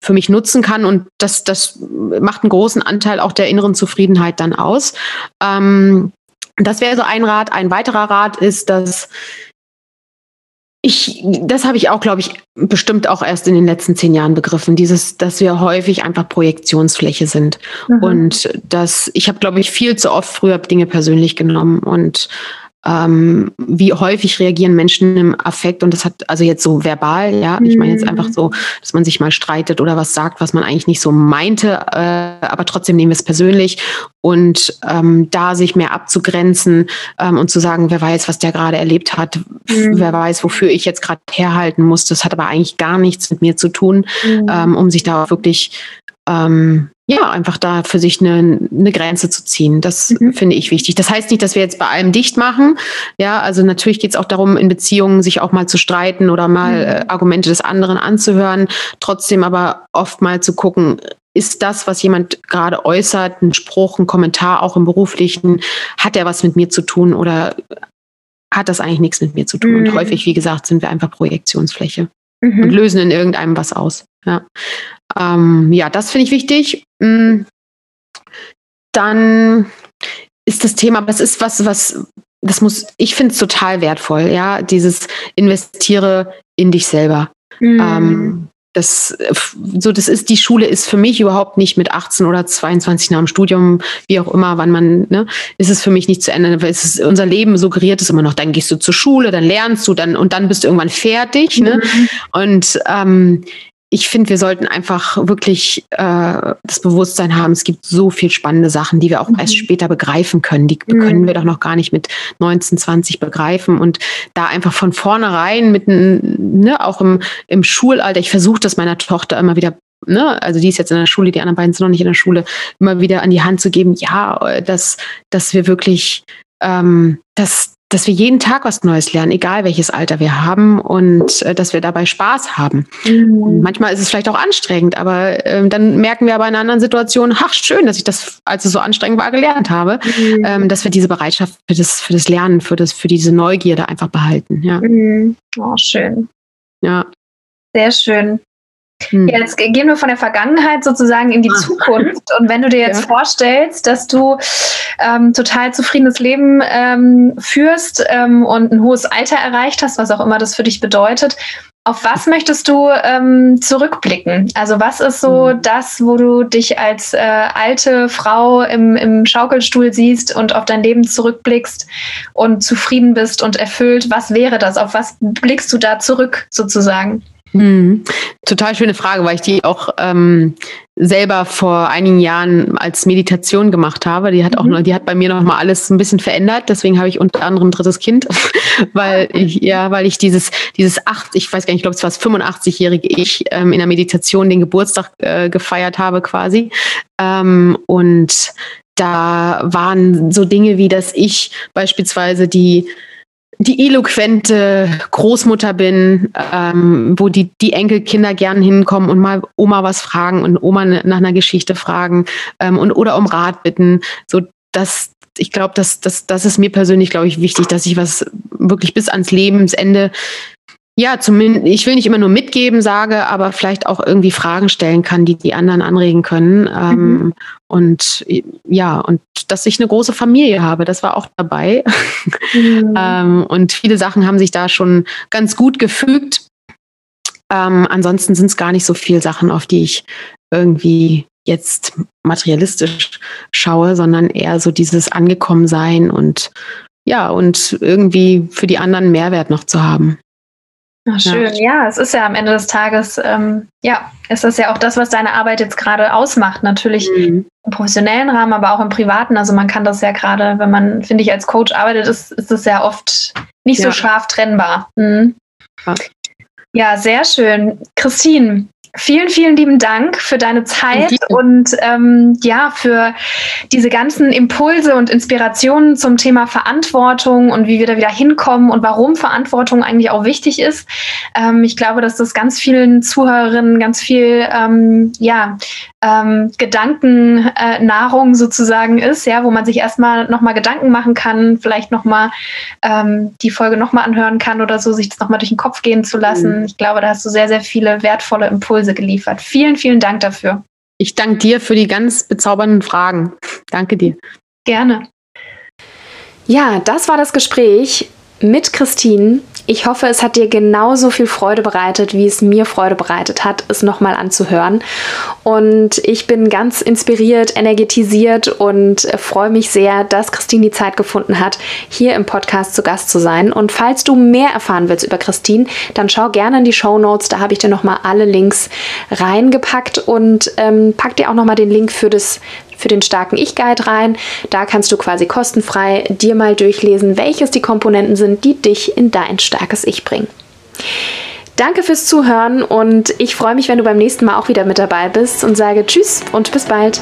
für mich nutzen kann. Und das, das macht einen großen Anteil auch der inneren Zufriedenheit dann aus. Ähm, das wäre so ein Rat. Ein weiterer Rat ist, dass ich, das habe ich auch, glaube ich, bestimmt auch erst in den letzten zehn Jahren begriffen, dieses, dass wir häufig einfach Projektionsfläche sind. Mhm. Und dass ich habe, glaube ich, viel zu oft früher Dinge persönlich genommen und ähm, wie häufig reagieren Menschen im Affekt und das hat also jetzt so verbal, ja, ich meine jetzt einfach so, dass man sich mal streitet oder was sagt, was man eigentlich nicht so meinte, äh, aber trotzdem nehmen wir es persönlich und ähm, da sich mehr abzugrenzen ähm, und zu sagen, wer weiß, was der gerade erlebt hat, mhm. wer weiß, wofür ich jetzt gerade herhalten muss, das hat aber eigentlich gar nichts mit mir zu tun, mhm. ähm, um sich da wirklich ähm, ja, einfach da für sich eine, eine Grenze zu ziehen. Das mhm. finde ich wichtig. Das heißt nicht, dass wir jetzt bei allem dicht machen. Ja, also natürlich geht es auch darum, in Beziehungen sich auch mal zu streiten oder mal mhm. äh, Argumente des anderen anzuhören. Trotzdem aber oft mal zu gucken, ist das, was jemand gerade äußert, ein Spruch, ein Kommentar, auch im beruflichen, hat der was mit mir zu tun oder hat das eigentlich nichts mit mir zu tun? Mhm. Und häufig, wie gesagt, sind wir einfach Projektionsfläche mhm. und lösen in irgendeinem was aus. Ja. Ähm, ja, das finde ich wichtig. Mm. Dann ist das Thema, das ist was, was, das muss, ich finde es total wertvoll, ja, dieses investiere in dich selber. Mhm. Ähm, das, so, das ist, die Schule ist für mich überhaupt nicht mit 18 oder 22 nach dem Studium, wie auch immer, wann man, ne, ist es für mich nicht zu Ende. Weil es ist, unser Leben suggeriert es immer noch, dann gehst du zur Schule, dann lernst du, dann, und dann bist du irgendwann fertig, ne? Mhm. Und, ähm, ich finde, wir sollten einfach wirklich äh, das Bewusstsein haben, es gibt so viel spannende Sachen, die wir auch mhm. erst später begreifen können. Die mhm. können wir doch noch gar nicht mit 19, 20 begreifen. Und da einfach von vornherein mit, ne, auch im, im Schulalter, ich versuche das meiner Tochter immer wieder Ne, also die ist jetzt in der Schule, die anderen beiden sind noch nicht in der Schule, immer wieder an die Hand zu geben, ja, dass, dass wir wirklich, ähm, dass, dass wir jeden Tag was Neues lernen, egal welches Alter wir haben und äh, dass wir dabei Spaß haben. Mhm. manchmal ist es vielleicht auch anstrengend, aber äh, dann merken wir aber in anderen Situationen, ach schön, dass ich das, als es so anstrengend war, gelernt habe, mhm. ähm, dass wir diese Bereitschaft für das, für das Lernen, für, das, für diese Neugierde einfach behalten. Ja. Mhm. Oh, schön. Ja. Sehr schön. Hm. Jetzt gehen wir von der Vergangenheit sozusagen in die ah. Zukunft. Und wenn du dir jetzt ja. vorstellst, dass du ähm, total zufriedenes Leben ähm, führst ähm, und ein hohes Alter erreicht hast, was auch immer das für dich bedeutet, auf was möchtest du ähm, zurückblicken? Also was ist so hm. das, wo du dich als äh, alte Frau im, im Schaukelstuhl siehst und auf dein Leben zurückblickst und zufrieden bist und erfüllt? Was wäre das? Auf was blickst du da zurück sozusagen? Hm. Total schöne Frage, weil ich die auch ähm, selber vor einigen Jahren als Meditation gemacht habe. Die hat auch, mhm. die hat bei mir noch mal alles ein bisschen verändert. Deswegen habe ich unter anderem ein drittes Kind, weil ich ja, weil ich dieses dieses acht, ich weiß gar nicht, ich glaube es war das 85-jährige Ich ähm, in der Meditation den Geburtstag äh, gefeiert habe quasi ähm, und da waren so Dinge wie, dass ich beispielsweise die die eloquente Großmutter bin, ähm, wo die, die Enkelkinder gern hinkommen und mal Oma was fragen und Oma nach einer Geschichte fragen ähm, und oder um Rat bitten. So, das, ich glaube, das, das, das ist mir persönlich, glaube ich, wichtig, dass ich was wirklich bis ans Lebensende ja, zumindest, ich will nicht immer nur mitgeben, sage, aber vielleicht auch irgendwie Fragen stellen kann, die die anderen anregen können. Ähm, mhm. Und ja, und dass ich eine große Familie habe, das war auch dabei. Mhm. ähm, und viele Sachen haben sich da schon ganz gut gefügt. Ähm, ansonsten sind es gar nicht so viele Sachen, auf die ich irgendwie jetzt materialistisch schaue, sondern eher so dieses Angekommensein und ja, und irgendwie für die anderen Mehrwert noch zu haben. Ach, schön, ja. ja. es ist ja am Ende des Tages, ähm, ja, es ist ja auch das, was deine Arbeit jetzt gerade ausmacht. Natürlich mhm. im professionellen Rahmen, aber auch im privaten. Also man kann das ja gerade, wenn man, finde ich, als Coach arbeitet, ist, ist es ja oft nicht ja. so scharf trennbar. Mhm. Ja, sehr schön. Christine, Vielen, vielen lieben Dank für deine Zeit und ähm, ja, für diese ganzen Impulse und Inspirationen zum Thema Verantwortung und wie wir da wieder hinkommen und warum Verantwortung eigentlich auch wichtig ist. Ähm, ich glaube, dass das ganz vielen Zuhörerinnen ganz viel ähm, ja, ähm, Gedankennahrung äh, sozusagen ist, ja, wo man sich erstmal nochmal Gedanken machen kann, vielleicht nochmal ähm, die Folge nochmal anhören kann oder so, sich das nochmal durch den Kopf gehen zu lassen. Mhm. Ich glaube, da hast du sehr, sehr viele wertvolle Impulse geliefert. Vielen, vielen Dank dafür. Ich danke dir für die ganz bezaubernden Fragen. Danke dir. Gerne. Ja, das war das Gespräch mit Christine. Ich hoffe, es hat dir genauso viel Freude bereitet, wie es mir Freude bereitet hat, es nochmal anzuhören. Und ich bin ganz inspiriert, energetisiert und freue mich sehr, dass Christine die Zeit gefunden hat, hier im Podcast zu Gast zu sein. Und falls du mehr erfahren willst über Christine, dann schau gerne in die Show Notes. Da habe ich dir nochmal alle Links reingepackt und ähm, pack dir auch nochmal den Link für das für den starken Ich-Guide rein. Da kannst du quasi kostenfrei dir mal durchlesen, welches die Komponenten sind, die dich in dein starkes Ich bringen. Danke fürs Zuhören und ich freue mich, wenn du beim nächsten Mal auch wieder mit dabei bist und sage Tschüss und bis bald.